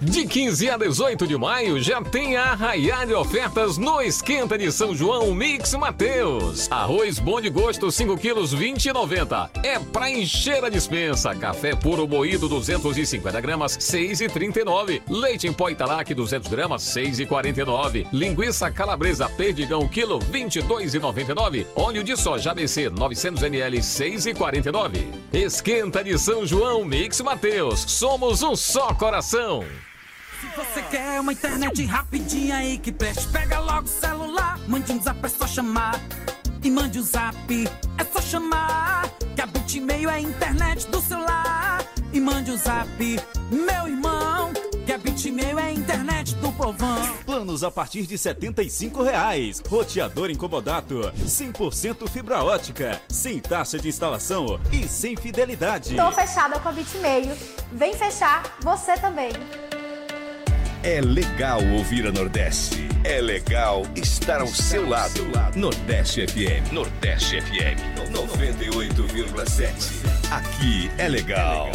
De 15 a 18 de maio já tem a arraiar de ofertas no Esquenta de São João Mix Mateus. Arroz bom de gosto 5 quilos 20,90. É pra encher a dispensa. Café puro moído 250 gramas 6,39. Leite em pó Italac 200 gramas 6,49. Linguiça calabresa perdigão quilo 22,99. Óleo de soja ABC 900 ml 6,49. Esquenta de São João Mix Mateus. Somos um só coração. Se você quer uma internet rapidinha aí que preste, pega logo o celular, mande um zap, é só chamar. E mande o um zap, é só chamar. Que a Bitmail é a internet do celular. E mande o um zap, meu irmão. Que a Bitmail é a internet do povão. Planos a partir de 75 reais. Roteador incomodato, 100% fibra ótica, sem taxa de instalação e sem fidelidade. Tô fechada com a Bitmail. Vem fechar você também. É legal ouvir a Nordeste. É legal estar ao seu lado. Nordeste FM. Nordeste FM. 98,7. Aqui é legal.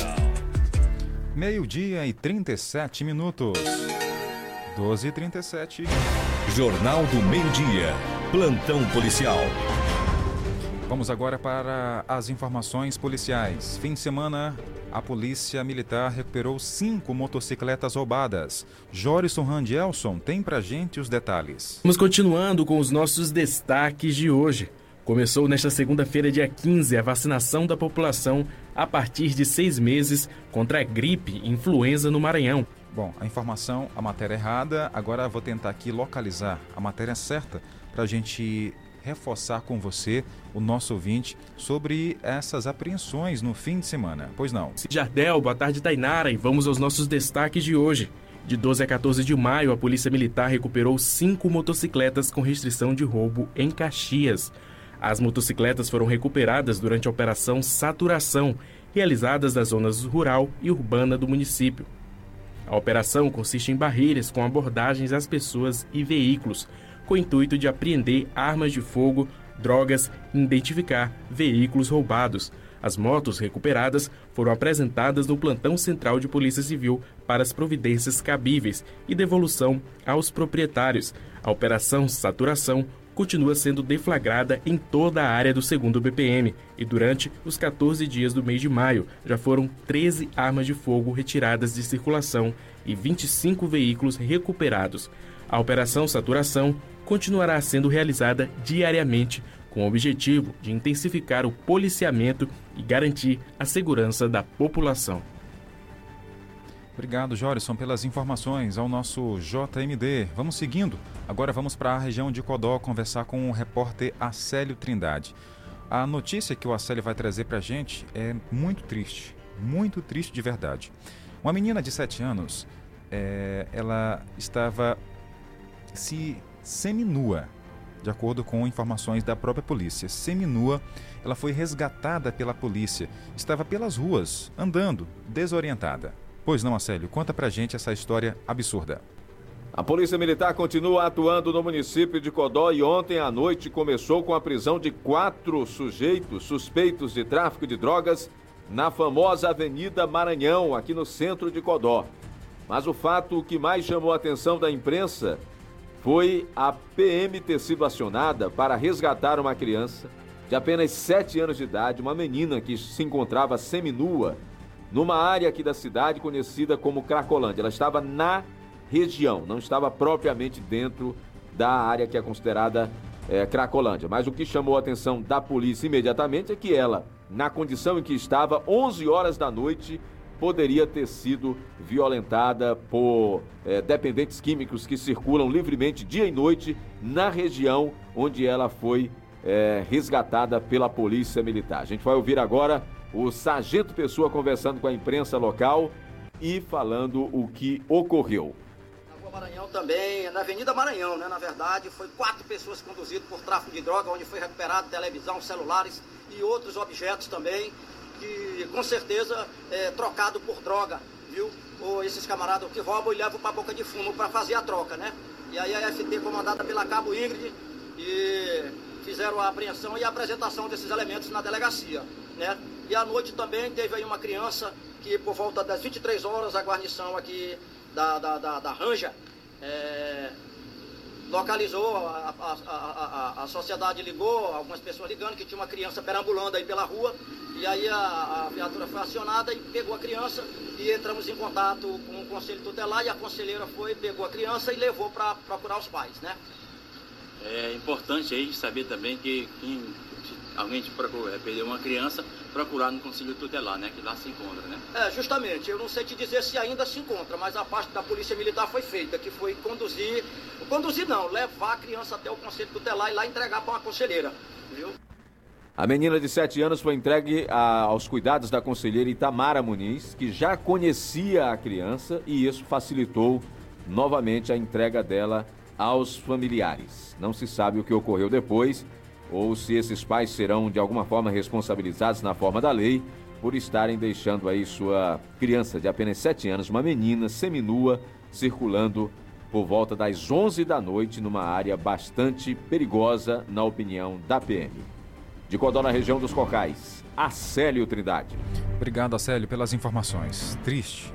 Meio-dia e 37 minutos. 12 e 37. Jornal do Meio-Dia. Plantão policial. Vamos agora para as informações policiais. Fim de semana, a Polícia Militar recuperou cinco motocicletas roubadas. Jorison Randielson tem pra gente os detalhes. Vamos continuando com os nossos destaques de hoje. Começou nesta segunda-feira, dia 15, a vacinação da população a partir de seis meses contra a gripe e influenza no Maranhão. Bom, a informação, a matéria errada, agora vou tentar aqui localizar a matéria certa para a gente reforçar com você, o nosso ouvinte, sobre essas apreensões no fim de semana. Pois não. Jardel, boa tarde, Tainara, e vamos aos nossos destaques de hoje. De 12 a 14 de maio, a Polícia Militar recuperou cinco motocicletas com restrição de roubo em Caxias. As motocicletas foram recuperadas durante a Operação Saturação, realizadas nas zonas rural e urbana do município. A operação consiste em barreiras com abordagens às pessoas e veículos, com o intuito de apreender armas de fogo, drogas e identificar veículos roubados. As motos recuperadas foram apresentadas no plantão central de Polícia Civil para as providências cabíveis e devolução aos proprietários. A operação Saturação continua sendo deflagrada em toda a área do segundo BPM e durante os 14 dias do mês de maio já foram 13 armas de fogo retiradas de circulação e 25 veículos recuperados. A operação Saturação continuará sendo realizada diariamente com o objetivo de intensificar o policiamento e garantir a segurança da população. Obrigado, Jorison, pelas informações ao nosso JMD. Vamos seguindo. Agora vamos para a região de Codó conversar com o repórter Acélio Trindade. A notícia que o Acélio vai trazer para a gente é muito triste, muito triste de verdade. Uma menina de 7 anos, é, ela estava se seminua, de acordo com informações da própria polícia. Seminua, ela foi resgatada pela polícia, estava pelas ruas, andando, desorientada. Pois não, Acélio, conta pra gente essa história absurda. A Polícia Militar continua atuando no município de Codó e ontem à noite começou com a prisão de quatro sujeitos suspeitos de tráfico de drogas na famosa Avenida Maranhão, aqui no centro de Codó. Mas o fato que mais chamou a atenção da imprensa foi a PM ter sido acionada para resgatar uma criança de apenas 7 anos de idade, uma menina que se encontrava seminua numa área aqui da cidade conhecida como Cracolândia. Ela estava na região, não estava propriamente dentro da área que é considerada é, Cracolândia. Mas o que chamou a atenção da polícia imediatamente é que ela, na condição em que estava, 11 horas da noite, poderia ter sido violentada por é, dependentes químicos que circulam livremente dia e noite na região onde ela foi é, resgatada pela Polícia Militar. A gente vai ouvir agora o Sargento Pessoa conversando com a imprensa local e falando o que ocorreu. Na Rua Maranhão também, na Avenida Maranhão, né? Na verdade, foi quatro pessoas conduzidas por tráfico de droga, onde foi recuperado televisão, celulares e outros objetos também, que com certeza é trocado por droga, viu? Ou esses camaradas que roubam e levam para boca de fumo para fazer a troca, né? E aí a FT comandada pela Cabo Ingrid e fizeram a apreensão e a apresentação desses elementos na delegacia, né? E à noite também teve aí uma criança que por volta das 23 horas a guarnição aqui da, da, da, da Ranja é, localizou, a, a, a, a, sociedade ligou, algumas pessoas ligando que tinha uma criança perambulando aí pela rua, e aí a, viatura foi acionada e pegou a criança e entramos em contato com o conselho tutelar e a conselheira foi, pegou a criança e levou para procurar os pais, né? É importante aí saber também que quem alguém te procura, é, perdeu uma criança, procurar no Conselho Tutelar, né? Que lá se encontra, né? É, justamente. Eu não sei te dizer se ainda se encontra, mas a parte da Polícia Militar foi feita, que foi conduzir, conduzir não, levar a criança até o Conselho Tutelar e lá entregar para uma conselheira, viu? A menina de 7 anos foi entregue a, aos cuidados da conselheira Itamara Muniz, que já conhecia a criança e isso facilitou novamente a entrega dela aos familiares. Não se sabe o que ocorreu depois, ou se esses pais serão de alguma forma responsabilizados na forma da lei por estarem deixando aí sua criança de apenas 7 anos, uma menina seminua, circulando por volta das 11 da noite numa área bastante perigosa, na opinião da PM. De Codó, na região dos Cocais, Acélio Trindade. Obrigado, Acélio, pelas informações. Triste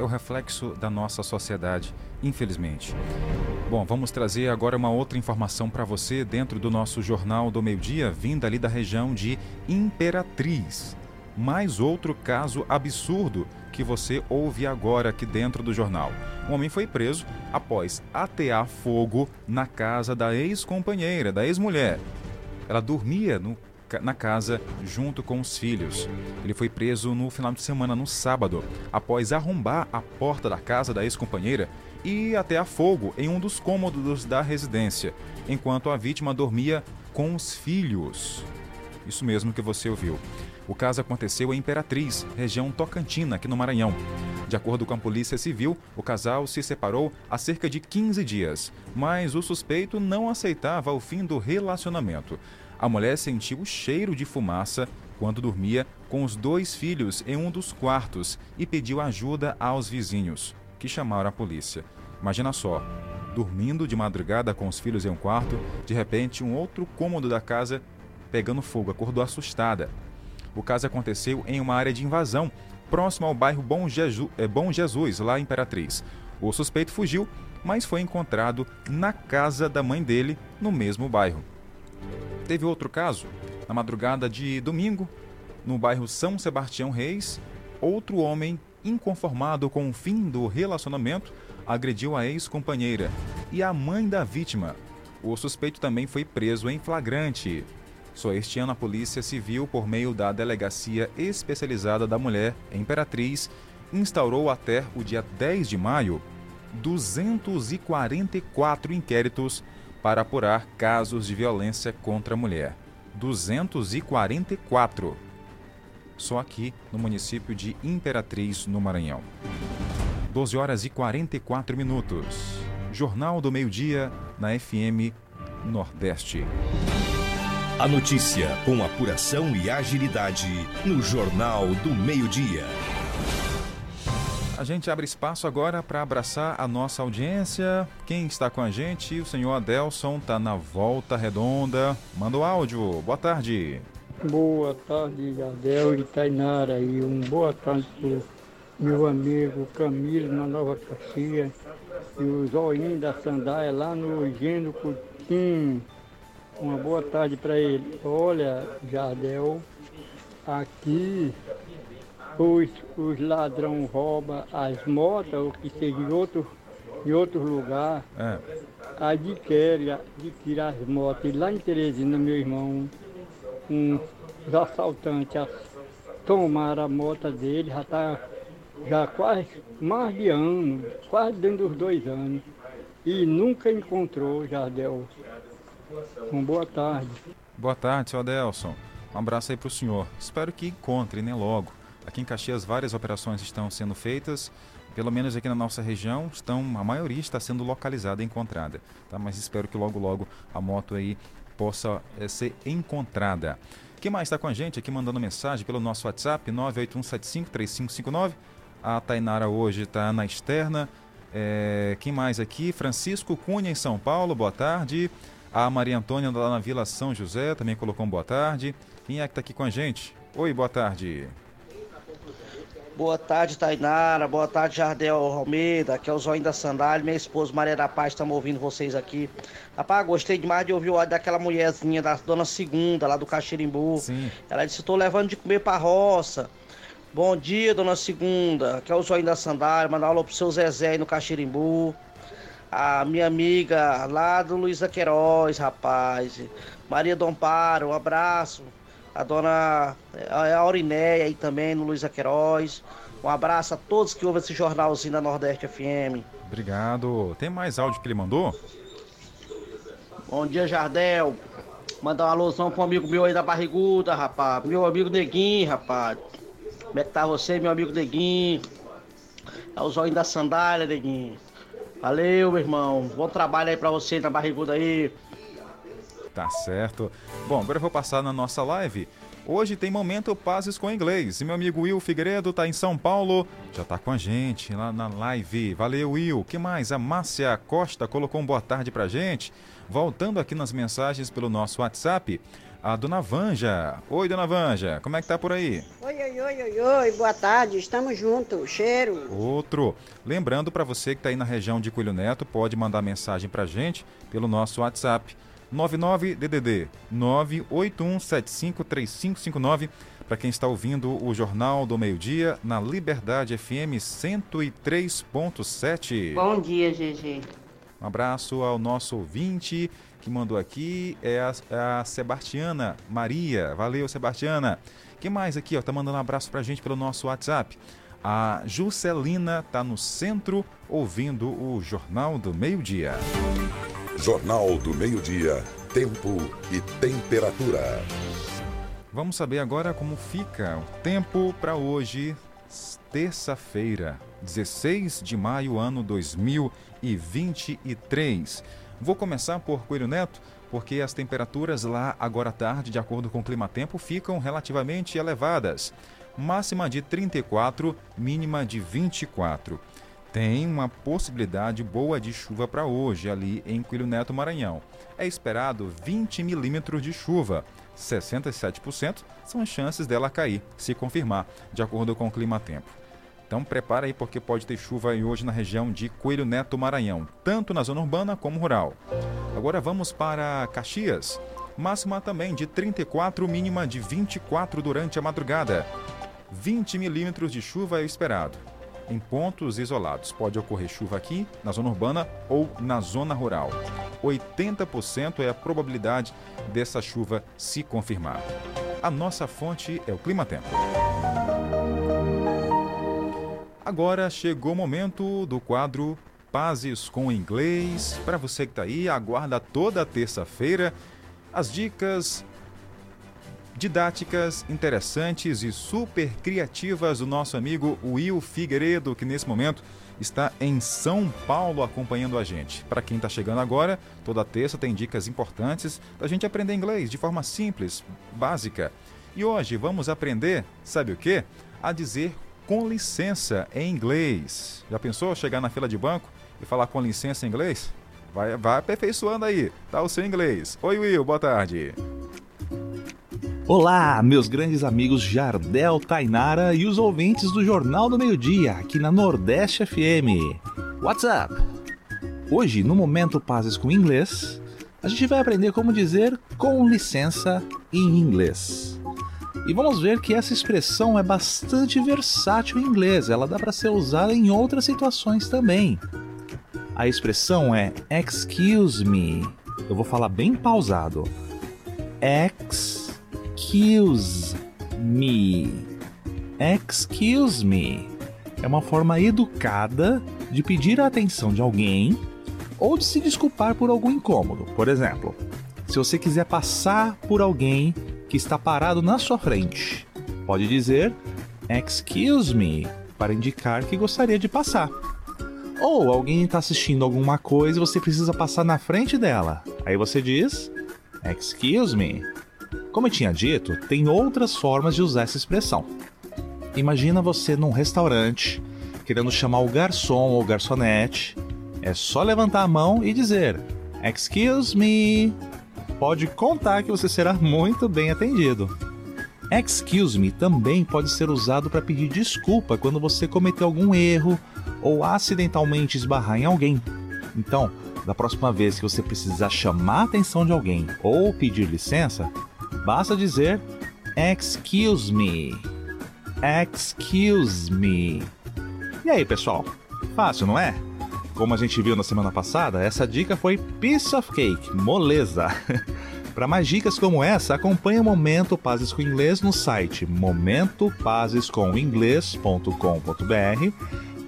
é o reflexo da nossa sociedade, infelizmente. Bom, vamos trazer agora uma outra informação para você dentro do nosso Jornal do Meio-Dia, vinda ali da região de Imperatriz. Mais outro caso absurdo que você ouve agora aqui dentro do jornal. Um homem foi preso após atear fogo na casa da ex-companheira, da ex-mulher. Ela dormia no na casa junto com os filhos. Ele foi preso no final de semana, no sábado, após arrombar a porta da casa da ex-companheira e até a fogo em um dos cômodos da residência, enquanto a vítima dormia com os filhos. Isso mesmo que você ouviu. O caso aconteceu em Imperatriz, região Tocantina, aqui no Maranhão. De acordo com a Polícia Civil, o casal se separou há cerca de 15 dias, mas o suspeito não aceitava o fim do relacionamento. A mulher sentiu o cheiro de fumaça quando dormia com os dois filhos em um dos quartos e pediu ajuda aos vizinhos, que chamaram a polícia. Imagina só, dormindo de madrugada com os filhos em um quarto, de repente um outro cômodo da casa pegando fogo, acordou assustada. O caso aconteceu em uma área de invasão, próximo ao bairro Bom, Jeju, é, Bom Jesus, lá em Imperatriz. O suspeito fugiu, mas foi encontrado na casa da mãe dele, no mesmo bairro. Teve outro caso, na madrugada de domingo, no bairro São Sebastião Reis, outro homem, inconformado com o fim do relacionamento, agrediu a ex-companheira e a mãe da vítima. O suspeito também foi preso em flagrante. Só este ano a Polícia Civil, por meio da Delegacia Especializada da Mulher, Imperatriz, instaurou até o dia 10 de maio 244 inquéritos para apurar casos de violência contra a mulher. 244. Só aqui no município de Imperatriz, no Maranhão. 12 horas e 44 minutos. Jornal do Meio-Dia na FM Nordeste. A notícia com apuração e agilidade no Jornal do Meio-Dia. A gente abre espaço agora para abraçar a nossa audiência. Quem está com a gente? O senhor Adelson está na volta redonda. Manda o áudio. Boa tarde. Boa tarde, Adel e Tainara. E um boa tarde para meu amigo Camilo na Nova Caxias. E o Zoinho da Sandaia lá no Gênio Coutinho. Uma boa tarde para ele. Olha, Jardel, aqui os, os ladrão roubam as motos, ou que seja em outro, em outro lugar, é. adquire, adquire as motos. E lá em Teresina, meu irmão, um, os assaltantes tomaram a moto dele, já está já quase mais de ano, quase dentro dos dois anos, e nunca encontrou Jardel. Uma boa tarde. Boa tarde, seu Adelson. Um abraço aí para o senhor. Espero que encontre, né, logo. Aqui em Caxias várias operações estão sendo feitas, pelo menos aqui na nossa região, estão a maioria está sendo localizada e encontrada, tá? Mas espero que logo logo a moto aí possa é, ser encontrada. Quem mais está com a gente aqui mandando mensagem pelo nosso WhatsApp 981753559. A Tainara hoje está na externa. É, quem mais aqui? Francisco Cunha em São Paulo, boa tarde. A Maria Antônia lá na Vila São José também colocou um boa tarde. Quem é que está aqui com a gente? Oi, boa tarde. Boa tarde, Tainara. Boa tarde, Jardel Almeida. Aqui é o Zóio da Sandália. Minha esposa Maria da Paz, estamos ouvindo vocês aqui. Rapaz, gostei demais de ouvir o áudio daquela mulherzinha, da dona Segunda, lá do Caxirimbu. Sim. Ela disse: estou levando de comer pra roça. Bom dia, dona Segunda. Aqui é o Zóio da Sandália. Mandar alô pro seu Zezé aí no Caxirimbu. A minha amiga lá do Luiza Queiroz, rapaz. Maria Domparo, um abraço a dona Aurinéia aí também, no Luiz Queiroz. Um abraço a todos que ouvem esse jornalzinho da Nordeste FM. Obrigado. Tem mais áudio que ele mandou? Bom dia, Jardel. Mandar uma alusão pro amigo meu aí da Barriguda, rapaz. Meu amigo Neguinho, rapaz. Como é que tá você, meu amigo Neguinho? É o zóio da sandália, Neguinho. Valeu, meu irmão. Bom trabalho aí pra você na Barriguda aí. Tá certo. Bom, agora eu vou passar na nossa live. Hoje tem Momento Pazes com Inglês. E meu amigo Will Figueiredo tá em São Paulo, já tá com a gente lá na live. Valeu, Will. que mais? A Márcia Costa colocou um boa tarde pra gente. Voltando aqui nas mensagens pelo nosso WhatsApp, a dona Vanja. Oi, dona Vanja, como é que tá por aí? Oi, oi, oi, oi, oi, boa tarde, estamos juntos, cheiro. Outro. Lembrando para você que tá aí na região de Coelho Neto, pode mandar mensagem pra gente pelo nosso WhatsApp 99 DDD 981753559 para quem está ouvindo o Jornal do Meio-Dia na Liberdade FM 103.7. Bom dia, GG. Um abraço ao nosso ouvinte que mandou aqui, é a, é a Sebastiana Maria. Valeu, Sebastiana. Quem mais aqui, ó, tá mandando um abraço pra gente pelo nosso WhatsApp. A Juscelina tá no centro ouvindo o Jornal do Meio-Dia. Jornal do Meio-Dia, Tempo e Temperatura. Vamos saber agora como fica o tempo para hoje, terça-feira, 16 de maio, ano 2023. Vou começar por Coelho Neto, porque as temperaturas lá agora à tarde, de acordo com o Clima Tempo, ficam relativamente elevadas. Máxima de 34, mínima de 24 tem uma possibilidade boa de chuva para hoje ali em Coelho Neto, Maranhão. É esperado 20 milímetros de chuva. 67% são as chances dela cair, se confirmar, de acordo com o Clima Tempo. Então prepara aí porque pode ter chuva aí hoje na região de Coelho Neto, Maranhão, tanto na zona urbana como rural. Agora vamos para Caxias. Máxima também de 34, mínima de 24 durante a madrugada. 20 milímetros de chuva é esperado em pontos isolados. Pode ocorrer chuva aqui, na zona urbana ou na zona rural. 80% é a probabilidade dessa chuva se confirmar. A nossa fonte é o Clima Tempo. Agora chegou o momento do quadro Pazes com Inglês. Para você que está aí, aguarda toda terça-feira as dicas didáticas, interessantes e super criativas do nosso amigo Will Figueiredo, que nesse momento está em São Paulo acompanhando a gente. Para quem está chegando agora, toda terça tem dicas importantes da gente aprender inglês de forma simples, básica. E hoje vamos aprender, sabe o que? A dizer com licença em inglês. Já pensou chegar na fila de banco e falar com licença em inglês? Vai, vai aperfeiçoando aí, tá o seu inglês. Oi Will, boa tarde. Olá, meus grandes amigos Jardel, Tainara e os ouvintes do Jornal do Meio Dia, aqui na Nordeste FM. What's up? Hoje, no Momento Pazes com Inglês, a gente vai aprender como dizer com licença em inglês. E vamos ver que essa expressão é bastante versátil em inglês, ela dá para ser usada em outras situações também. A expressão é excuse me. Eu vou falar bem pausado. Excuse Excuse me. Excuse me. é uma forma educada de pedir a atenção de alguém ou de se desculpar por algum incômodo. Por exemplo, se você quiser passar por alguém que está parado na sua frente, pode dizer excuse me para indicar que gostaria de passar. Ou alguém está assistindo alguma coisa e você precisa passar na frente dela. Aí você diz excuse me. Como eu tinha dito, tem outras formas de usar essa expressão. Imagina você num restaurante querendo chamar o garçom ou garçonete. É só levantar a mão e dizer excuse me. Pode contar que você será muito bem atendido. Excuse me também pode ser usado para pedir desculpa quando você cometeu algum erro ou acidentalmente esbarrar em alguém. Então, da próxima vez que você precisar chamar a atenção de alguém ou pedir licença, basta dizer Excuse me. Excuse me. E aí, pessoal? Fácil, não é? Como a gente viu na semana passada, essa dica foi piece of cake, moleza. (laughs) Para mais dicas como essa, acompanhe o Momento Pazes com Inglês no site momentopazescominglês.com.br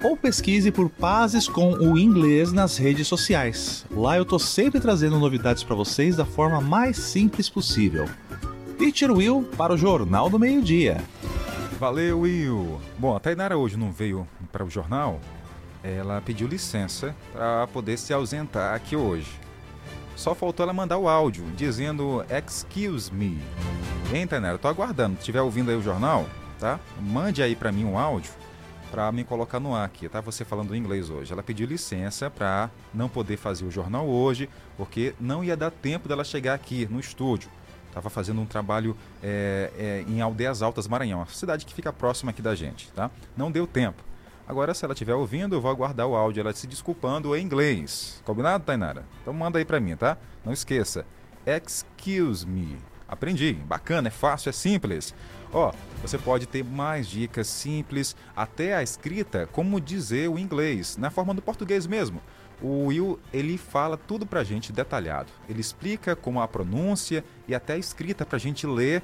ou pesquise por Pazes com o Inglês nas redes sociais. Lá eu tô sempre trazendo novidades para vocês da forma mais simples possível. Teacher Will para o Jornal do Meio-Dia. Valeu, Will. Bom, a Tainara hoje não veio para o jornal. Ela pediu licença para poder se ausentar aqui hoje. Só faltou ela mandar o áudio dizendo excuse me. Hein, Tainara? Tô aguardando. Se estiver ouvindo aí o jornal, tá? Mande aí para mim um áudio para me colocar no ar aqui, tá? Você falando inglês hoje. Ela pediu licença para não poder fazer o jornal hoje, porque não ia dar tempo dela chegar aqui no estúdio. Estava fazendo um trabalho é, é, em Aldeias Altas, Maranhão, uma cidade que fica próxima aqui da gente, tá? Não deu tempo. Agora, se ela estiver ouvindo, eu vou aguardar o áudio, ela se desculpando em inglês. Combinado, Tainara? Então manda aí para mim, tá? Não esqueça. Excuse me. Aprendi. Bacana, é fácil, é simples. Ó, você pode ter mais dicas simples, até a escrita, como dizer o inglês, na forma do português mesmo. O Will, ele fala tudo pra gente detalhado. Ele explica como a pronúncia e até a escrita pra gente ler,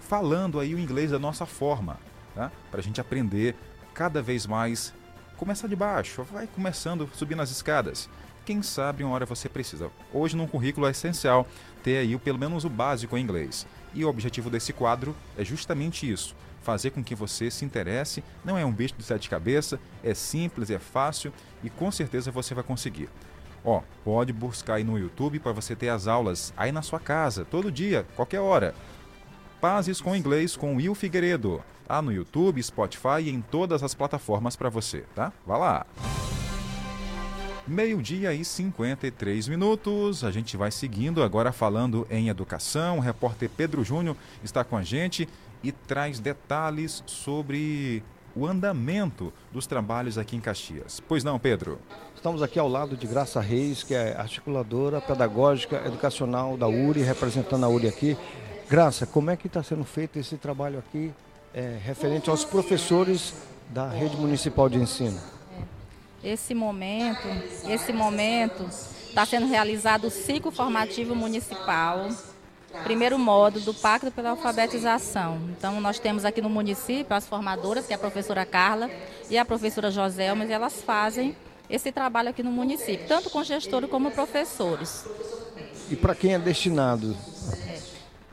falando aí o inglês da nossa forma, tá? Pra gente aprender cada vez mais. Começar de baixo, vai começando, subindo as escadas. Quem sabe uma hora você precisa. Hoje, num currículo é essencial ter aí pelo menos o básico em inglês. E o objetivo desse quadro é justamente isso: fazer com que você se interesse. Não é um bicho de sete cabeças, é simples, é fácil e com certeza você vai conseguir. Ó, pode buscar aí no YouTube para você ter as aulas aí na sua casa, todo dia, qualquer hora. Pazes com Inglês com Will Figueiredo. Tá no YouTube, Spotify e em todas as plataformas para você, tá? Vá lá. Meio-dia e 53 minutos. A gente vai seguindo agora falando em educação. O repórter Pedro Júnior está com a gente e traz detalhes sobre o andamento dos trabalhos aqui em Caxias. Pois não, Pedro? Estamos aqui ao lado de Graça Reis, que é articuladora pedagógica educacional da URI, representando a URI aqui. Graça, como é que está sendo feito esse trabalho aqui é, referente aos professores da rede municipal de ensino? Esse momento, esse momento está sendo realizado o ciclo formativo municipal, primeiro módulo do Pacto pela Alfabetização. Então, nós temos aqui no município as formadoras, que é a professora Carla e a professora Joselma, e elas fazem esse trabalho aqui no município, tanto com gestores como professores. E para quem é destinado?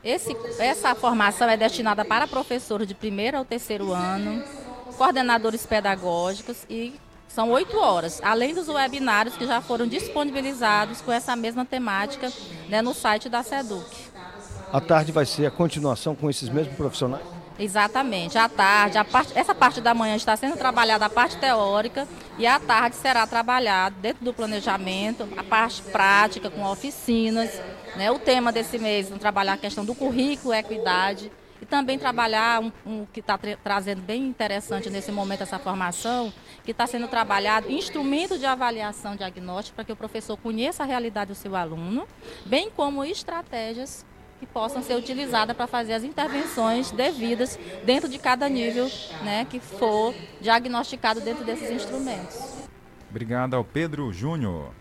Esse, essa formação é destinada para professores de primeiro ao terceiro ano, coordenadores pedagógicos e são oito horas, além dos webinários que já foram disponibilizados com essa mesma temática né, no site da SEDUC. À tarde vai ser a continuação com esses mesmos profissionais? Exatamente. À tarde, parte, essa parte da manhã está sendo trabalhada a parte teórica e à tarde será trabalhado dentro do planejamento a parte prática com oficinas. Né? O tema desse mês é trabalhar a questão do currículo, equidade e também trabalhar um, um que está tra trazendo bem interessante nesse momento essa formação, que está sendo trabalhado instrumento de avaliação diagnóstica para que o professor conheça a realidade do seu aluno, bem como estratégias que possam ser utilizadas para fazer as intervenções devidas dentro de cada nível né, que for diagnosticado dentro desses instrumentos. Obrigado ao Pedro Júnior.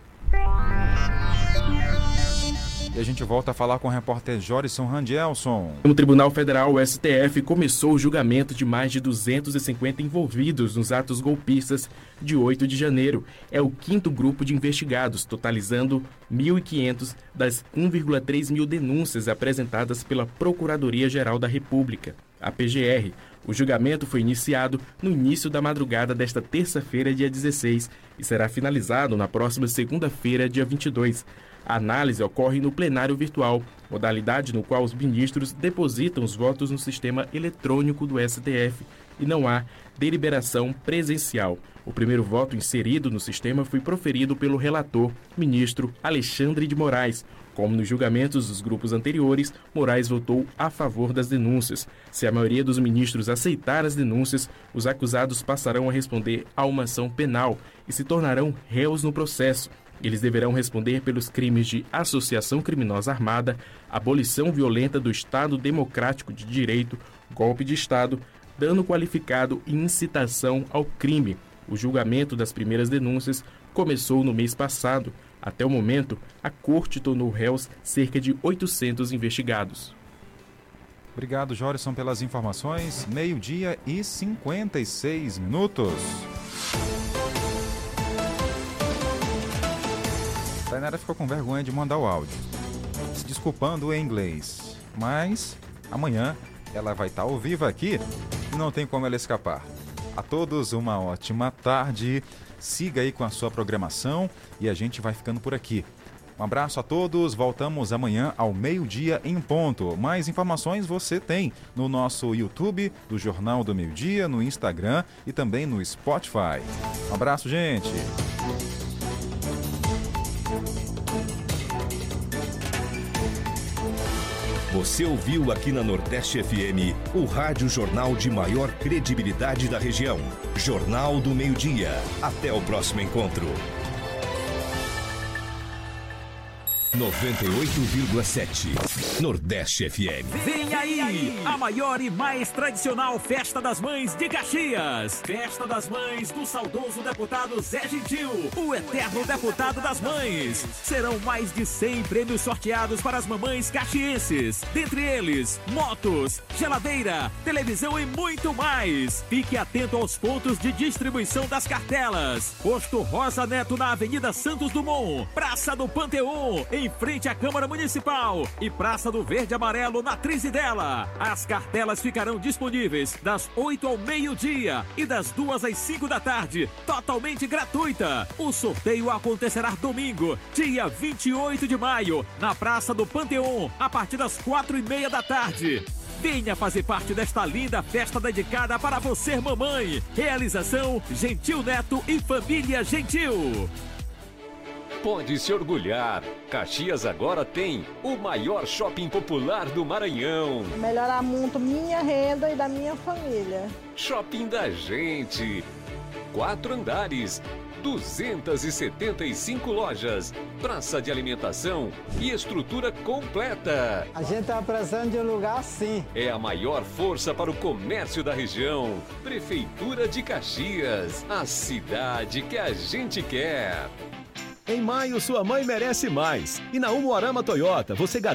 E a gente volta a falar com o repórter Jorison Randielson. No Tribunal Federal, o STF começou o julgamento de mais de 250 envolvidos nos atos golpistas de 8 de janeiro. É o quinto grupo de investigados, totalizando 1.500 das 1,3 mil denúncias apresentadas pela Procuradoria-Geral da República, a PGR. O julgamento foi iniciado no início da madrugada desta terça-feira, dia 16, e será finalizado na próxima segunda-feira, dia 22. A análise ocorre no plenário virtual, modalidade no qual os ministros depositam os votos no sistema eletrônico do STF e não há deliberação presencial. O primeiro voto inserido no sistema foi proferido pelo relator, ministro Alexandre de Moraes. Como nos julgamentos dos grupos anteriores, Moraes votou a favor das denúncias. Se a maioria dos ministros aceitar as denúncias, os acusados passarão a responder a uma ação penal e se tornarão réus no processo. Eles deverão responder pelos crimes de associação criminosa armada, abolição violenta do Estado Democrático de Direito, golpe de Estado, dano qualificado e incitação ao crime. O julgamento das primeiras denúncias começou no mês passado. Até o momento, a corte tornou réus cerca de 800 investigados. Obrigado, Jorison, pelas informações. Meio-dia e 56 minutos. Tainara ficou com vergonha de mandar o áudio, se desculpando em inglês. Mas amanhã ela vai estar ao vivo aqui e não tem como ela escapar. A todos uma ótima tarde. Siga aí com a sua programação e a gente vai ficando por aqui. Um abraço a todos, voltamos amanhã ao meio-dia em ponto. Mais informações você tem no nosso YouTube do Jornal do Meio Dia, no Instagram e também no Spotify. Um abraço, gente! Você ouviu aqui na Nordeste FM o rádio jornal de maior credibilidade da região. Jornal do Meio-Dia. Até o próximo encontro. 98,7 Nordeste FM. Vem aí, a maior e mais tradicional Festa das Mães de Caxias. Festa das Mães do saudoso deputado Zé Gentil, o eterno deputado das mães. Serão mais de 100 prêmios sorteados para as mamães caxienses. Dentre eles, motos, geladeira, televisão e muito mais. Fique atento aos pontos de distribuição das cartelas. Posto Rosa Neto na Avenida Santos Dumont, Praça do Panteão, em frente à Câmara Municipal e Praça do Verde Amarelo na Trizidela. As cartelas ficarão disponíveis das 8 ao meio-dia e das 2 às 5 da tarde, totalmente gratuita. O sorteio acontecerá domingo, dia 28 de maio, na Praça do Panteão, a partir das 4 e meia da tarde. Venha fazer parte desta linda festa dedicada para você, mamãe. Realização Gentil Neto e Família Gentil. Pode se orgulhar. Caxias agora tem o maior shopping popular do Maranhão. Melhorar muito minha renda e da minha família. Shopping da gente. Quatro andares. 275 lojas, praça de alimentação e estrutura completa. A gente está precisando de um lugar assim. É a maior força para o comércio da região. Prefeitura de Caxias, a cidade que a gente quer. Em maio, sua mãe merece mais. E na Umuarama Toyota, você garante